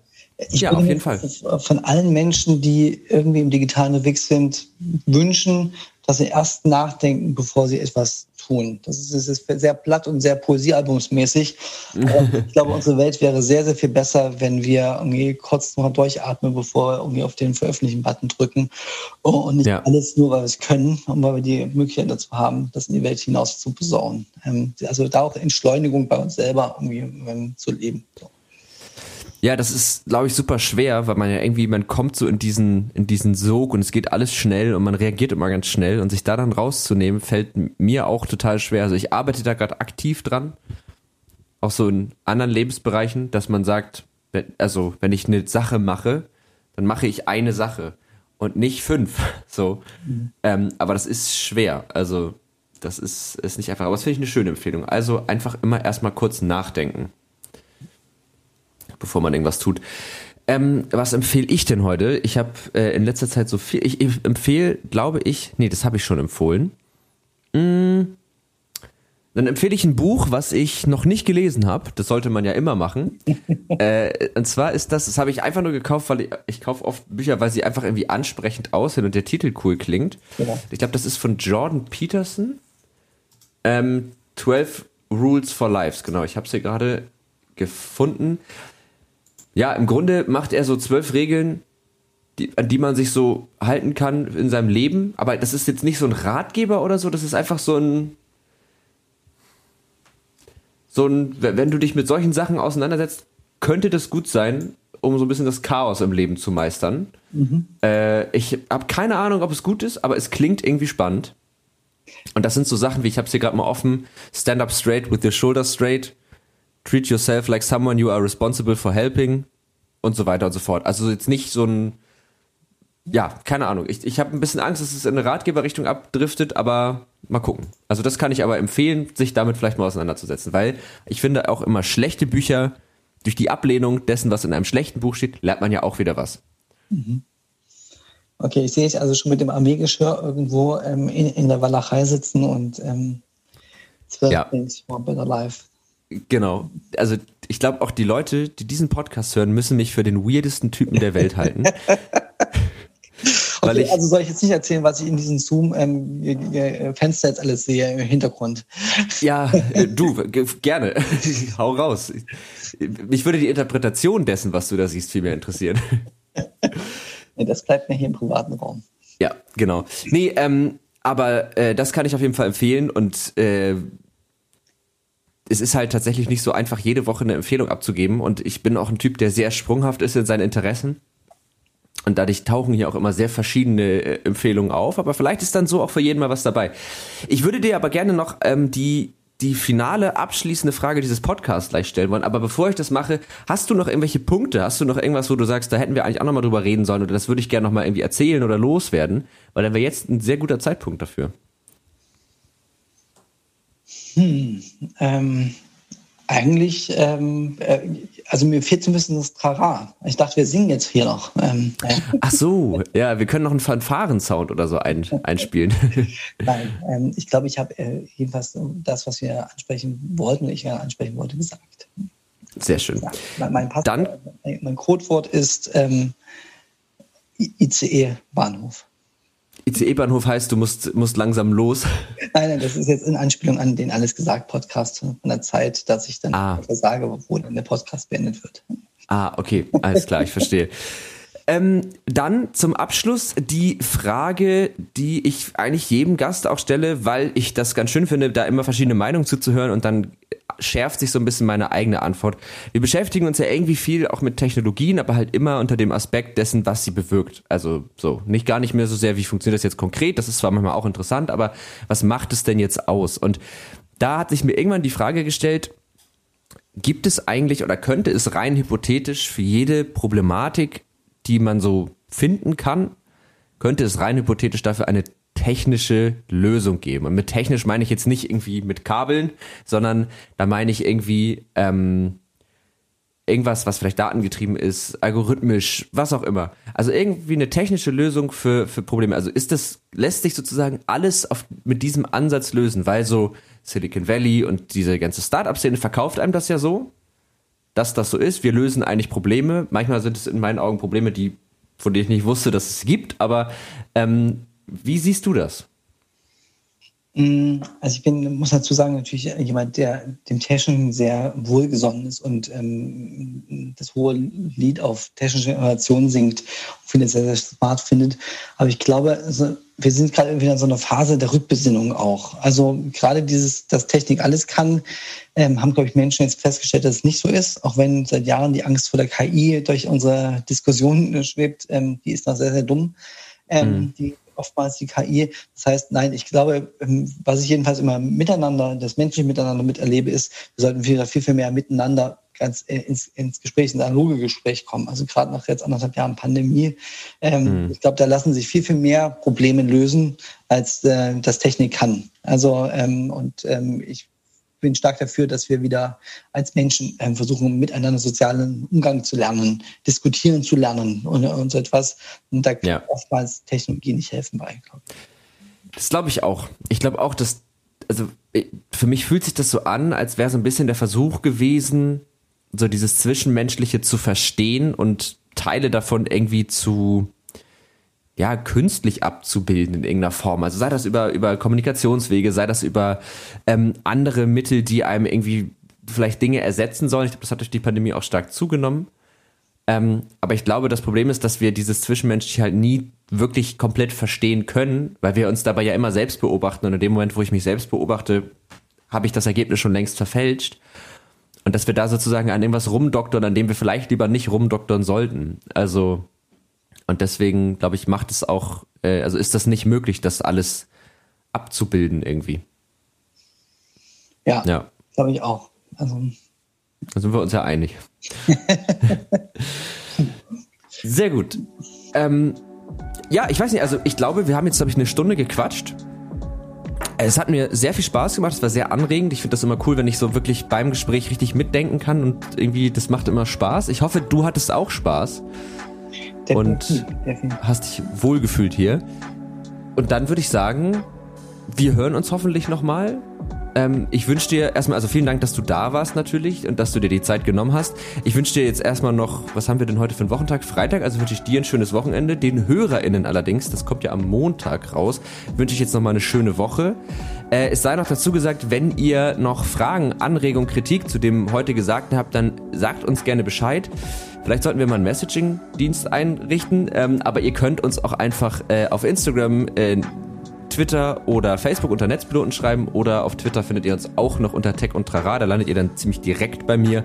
Ich ja, auf jeden Fall. Von allen Menschen, die irgendwie im digitalen unterwegs sind, wünschen, dass sie erst nachdenken, bevor sie etwas tun. Das ist, ist sehr platt und sehr poesiealbumsmäßig. ich glaube, unsere Welt wäre sehr, sehr viel besser, wenn wir irgendwie kurz noch durchatmen, bevor wir irgendwie auf den Veröffentlichen-Button drücken. Und nicht ja. alles nur, weil wir es können und weil wir die Möglichkeit dazu haben, das in die Welt hinaus zu besorgen. Ähm, also da auch Entschleunigung bei uns selber irgendwie ähm, zu leben. So. Ja, das ist, glaube ich, super schwer, weil man ja irgendwie, man kommt so in diesen, in diesen Sog und es geht alles schnell und man reagiert immer ganz schnell und sich da dann rauszunehmen, fällt mir auch total schwer. Also ich arbeite da gerade aktiv dran, auch so in anderen Lebensbereichen, dass man sagt, also wenn ich eine Sache mache, dann mache ich eine Sache und nicht fünf. So, mhm. ähm, aber das ist schwer. Also das ist, ist nicht einfach. Aber das finde ich eine schöne Empfehlung. Also einfach immer erstmal kurz nachdenken bevor man irgendwas tut. Ähm, was empfehle ich denn heute? Ich habe äh, in letzter Zeit so viel. Ich, empfehle, glaube ich, nee, das habe ich schon empfohlen. Mm, dann empfehle ich ein Buch, was ich noch nicht gelesen habe. Das sollte man ja immer machen. äh, und zwar ist das, das habe ich einfach nur gekauft, weil ich, ich kaufe oft Bücher, weil sie einfach irgendwie ansprechend aussehen und der Titel cool klingt. Ja. Ich glaube, das ist von Jordan Peterson. Ähm, 12 Rules for Lives, genau. Ich habe es hier gerade gefunden. Ja, im Grunde macht er so zwölf Regeln, die, an die man sich so halten kann in seinem Leben. Aber das ist jetzt nicht so ein Ratgeber oder so, das ist einfach so ein. So ein, wenn du dich mit solchen Sachen auseinandersetzt, könnte das gut sein, um so ein bisschen das Chaos im Leben zu meistern. Mhm. Äh, ich habe keine Ahnung, ob es gut ist, aber es klingt irgendwie spannend. Und das sind so Sachen wie, ich habe es hier gerade mal offen, Stand up straight with your shoulders straight, treat yourself like someone you are responsible for helping und so weiter und so fort. Also jetzt nicht so ein, ja, keine Ahnung. Ich, ich habe ein bisschen Angst, dass es in eine Ratgeberrichtung abdriftet, aber mal gucken. Also das kann ich aber empfehlen, sich damit vielleicht mal auseinanderzusetzen, weil ich finde auch immer schlechte Bücher, durch die Ablehnung dessen, was in einem schlechten Buch steht, lernt man ja auch wieder was. Mhm. Okay, ich sehe dich also schon mit dem Armeegeschirr irgendwo ähm, in, in, der Walachei sitzen und ähm, 12 ja. Things for Better Life. Genau. Also ich glaube auch die Leute, die diesen Podcast hören, müssen mich für den weirdesten Typen der Welt halten. okay, ich, also soll ich jetzt nicht erzählen, was ich in diesem Zoom ähm, Fenster jetzt alles sehe im Hintergrund? Ja, äh, du, gerne. Hau raus. Mich würde die Interpretation dessen, was du da siehst, viel mehr interessieren. das bleibt mir hier im privaten Raum. Ja, genau. Nee, ähm, aber äh, das kann ich auf jeden Fall empfehlen und äh, es ist halt tatsächlich nicht so einfach, jede Woche eine Empfehlung abzugeben. Und ich bin auch ein Typ, der sehr sprunghaft ist in seinen Interessen. Und dadurch tauchen hier auch immer sehr verschiedene äh, Empfehlungen auf. Aber vielleicht ist dann so auch für jeden mal was dabei. Ich würde dir aber gerne noch ähm, die die finale abschließende Frage dieses Podcasts gleich stellen wollen. Aber bevor ich das mache, hast du noch irgendwelche Punkte? Hast du noch irgendwas, wo du sagst, da hätten wir eigentlich auch nochmal drüber reden sollen oder das würde ich gerne nochmal irgendwie erzählen oder loswerden? Weil dann wäre jetzt ein sehr guter Zeitpunkt dafür. Hm, ähm, eigentlich, ähm, äh, also mir fehlt so ein bisschen das Trara. Ich dachte, wir singen jetzt hier noch. Ähm, äh. Ach so, ja, wir können noch einen Fanfaren-Sound oder so ein, einspielen. Nein, ähm, ich glaube, ich habe äh, jedenfalls das, was wir ansprechen wollten, ich ja ansprechen wollte, gesagt. Sehr schön. Ja, mein, mein, Dann, mein Codewort ist ähm, ICE-Bahnhof. ICE-Bahnhof heißt, du musst, musst langsam los. Nein, nein, das ist jetzt in Anspielung an den Alles gesagt Podcast von der Zeit, dass ich dann ah. sage, wo dann der Podcast beendet wird. Ah, okay, alles klar, ich verstehe. Ähm, dann zum Abschluss die Frage, die ich eigentlich jedem Gast auch stelle, weil ich das ganz schön finde, da immer verschiedene Meinungen zuzuhören und dann schärft sich so ein bisschen meine eigene Antwort. Wir beschäftigen uns ja irgendwie viel auch mit Technologien, aber halt immer unter dem Aspekt dessen, was sie bewirkt. Also so, nicht gar nicht mehr so sehr, wie funktioniert das jetzt konkret, das ist zwar manchmal auch interessant, aber was macht es denn jetzt aus? Und da hat sich mir irgendwann die Frage gestellt, gibt es eigentlich oder könnte es rein hypothetisch für jede Problematik die man so finden kann, könnte es rein hypothetisch dafür eine technische Lösung geben. Und mit technisch meine ich jetzt nicht irgendwie mit Kabeln, sondern da meine ich irgendwie ähm, irgendwas, was vielleicht datengetrieben ist, algorithmisch, was auch immer. Also irgendwie eine technische Lösung für, für Probleme. Also ist das, lässt sich sozusagen alles auf, mit diesem Ansatz lösen, weil so Silicon Valley und diese ganze Startup-Szene verkauft einem das ja so dass das so ist. Wir lösen eigentlich Probleme. Manchmal sind es in meinen Augen Probleme, die, von denen ich nicht wusste, dass es gibt. Aber ähm, wie siehst du das? Mm, also ich bin, muss dazu sagen, natürlich jemand, der dem Technischen sehr wohlgesonnen ist und ähm, das hohe Lied auf technische Innovation singt und viele sehr, sehr smart findet. Aber ich glaube, also wir sind gerade wieder in so einer Phase der Rückbesinnung auch. Also gerade dieses, dass Technik alles kann, ähm, haben, glaube ich, Menschen jetzt festgestellt, dass es nicht so ist. Auch wenn seit Jahren die Angst vor der KI durch unsere Diskussion schwebt, ähm, die ist noch sehr, sehr dumm. Ähm, mhm. Die oftmals die KI. Das heißt, nein, ich glaube, ähm, was ich jedenfalls immer miteinander, das menschliche Miteinander miterlebe, ist, wir sollten viel, viel, viel mehr miteinander ganz äh, ins, ins Gespräch, ins analoge Gespräch kommen. Also gerade nach jetzt anderthalb Jahren Pandemie. Ähm, mhm. Ich glaube, da lassen sich viel, viel mehr Probleme lösen, als äh, das Technik kann. Also ähm, und ähm, ich bin stark dafür, dass wir wieder als Menschen ähm, versuchen, miteinander sozialen Umgang zu lernen, diskutieren zu lernen und, und so etwas. Und da kann ja. oftmals Technologie nicht helfen bei. Glaub das glaube ich auch. Ich glaube auch, dass, also für mich fühlt sich das so an, als wäre so ein bisschen der Versuch gewesen, so dieses Zwischenmenschliche zu verstehen und Teile davon irgendwie zu ja, künstlich abzubilden in irgendeiner Form. Also sei das über, über Kommunikationswege, sei das über ähm, andere Mittel, die einem irgendwie vielleicht Dinge ersetzen sollen. Ich glaube, das hat durch die Pandemie auch stark zugenommen. Ähm, aber ich glaube, das Problem ist, dass wir dieses Zwischenmenschliche halt nie wirklich komplett verstehen können, weil wir uns dabei ja immer selbst beobachten. Und in dem Moment, wo ich mich selbst beobachte, habe ich das Ergebnis schon längst verfälscht. Und dass wir da sozusagen an irgendwas rumdoktern, an dem wir vielleicht lieber nicht rumdoktern sollten. Also, und deswegen, glaube ich, macht es auch, äh, also ist das nicht möglich, das alles abzubilden irgendwie. Ja, ja. glaube ich auch. Also. Da sind wir uns ja einig. Sehr gut. Ähm, ja, ich weiß nicht, also ich glaube, wir haben jetzt, glaube ich, eine Stunde gequatscht. Es hat mir sehr viel Spaß gemacht, es war sehr anregend. Ich finde das immer cool, wenn ich so wirklich beim Gespräch richtig mitdenken kann und irgendwie, das macht immer Spaß. Ich hoffe, du hattest auch Spaß und hast dich wohlgefühlt hier. Und dann würde ich sagen, wir hören uns hoffentlich nochmal ähm, ich wünsche dir erstmal, also vielen Dank, dass du da warst natürlich und dass du dir die Zeit genommen hast. Ich wünsche dir jetzt erstmal noch, was haben wir denn heute für einen Wochentag? Freitag, also wünsche ich dir ein schönes Wochenende. Den HörerInnen allerdings, das kommt ja am Montag raus, wünsche ich jetzt nochmal eine schöne Woche. Äh, es sei noch dazu gesagt, wenn ihr noch Fragen, Anregungen, Kritik zu dem heute Gesagten habt, dann sagt uns gerne Bescheid. Vielleicht sollten wir mal einen Messaging-Dienst einrichten, ähm, aber ihr könnt uns auch einfach äh, auf Instagram äh, Twitter oder Facebook unter Netzpiloten schreiben oder auf Twitter findet ihr uns auch noch unter Tech und Trara. Da landet ihr dann ziemlich direkt bei mir.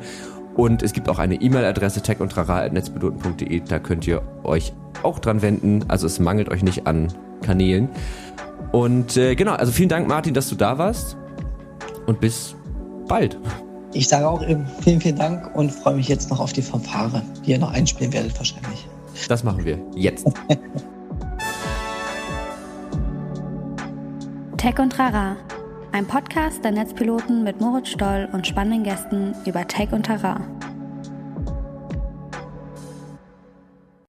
Und es gibt auch eine E-Mail-Adresse techundtrara.netzpiloten.de. Da könnt ihr euch auch dran wenden. Also es mangelt euch nicht an Kanälen. Und äh, genau, also vielen Dank, Martin, dass du da warst. Und bis bald. Ich sage auch eben vielen, vielen Dank und freue mich jetzt noch auf die Fanfare, die ihr noch einspielen werdet wahrscheinlich. Das machen wir jetzt. Tech und Rara, ein Podcast der Netzpiloten mit Moritz Stoll und spannenden Gästen über Tech und Rara.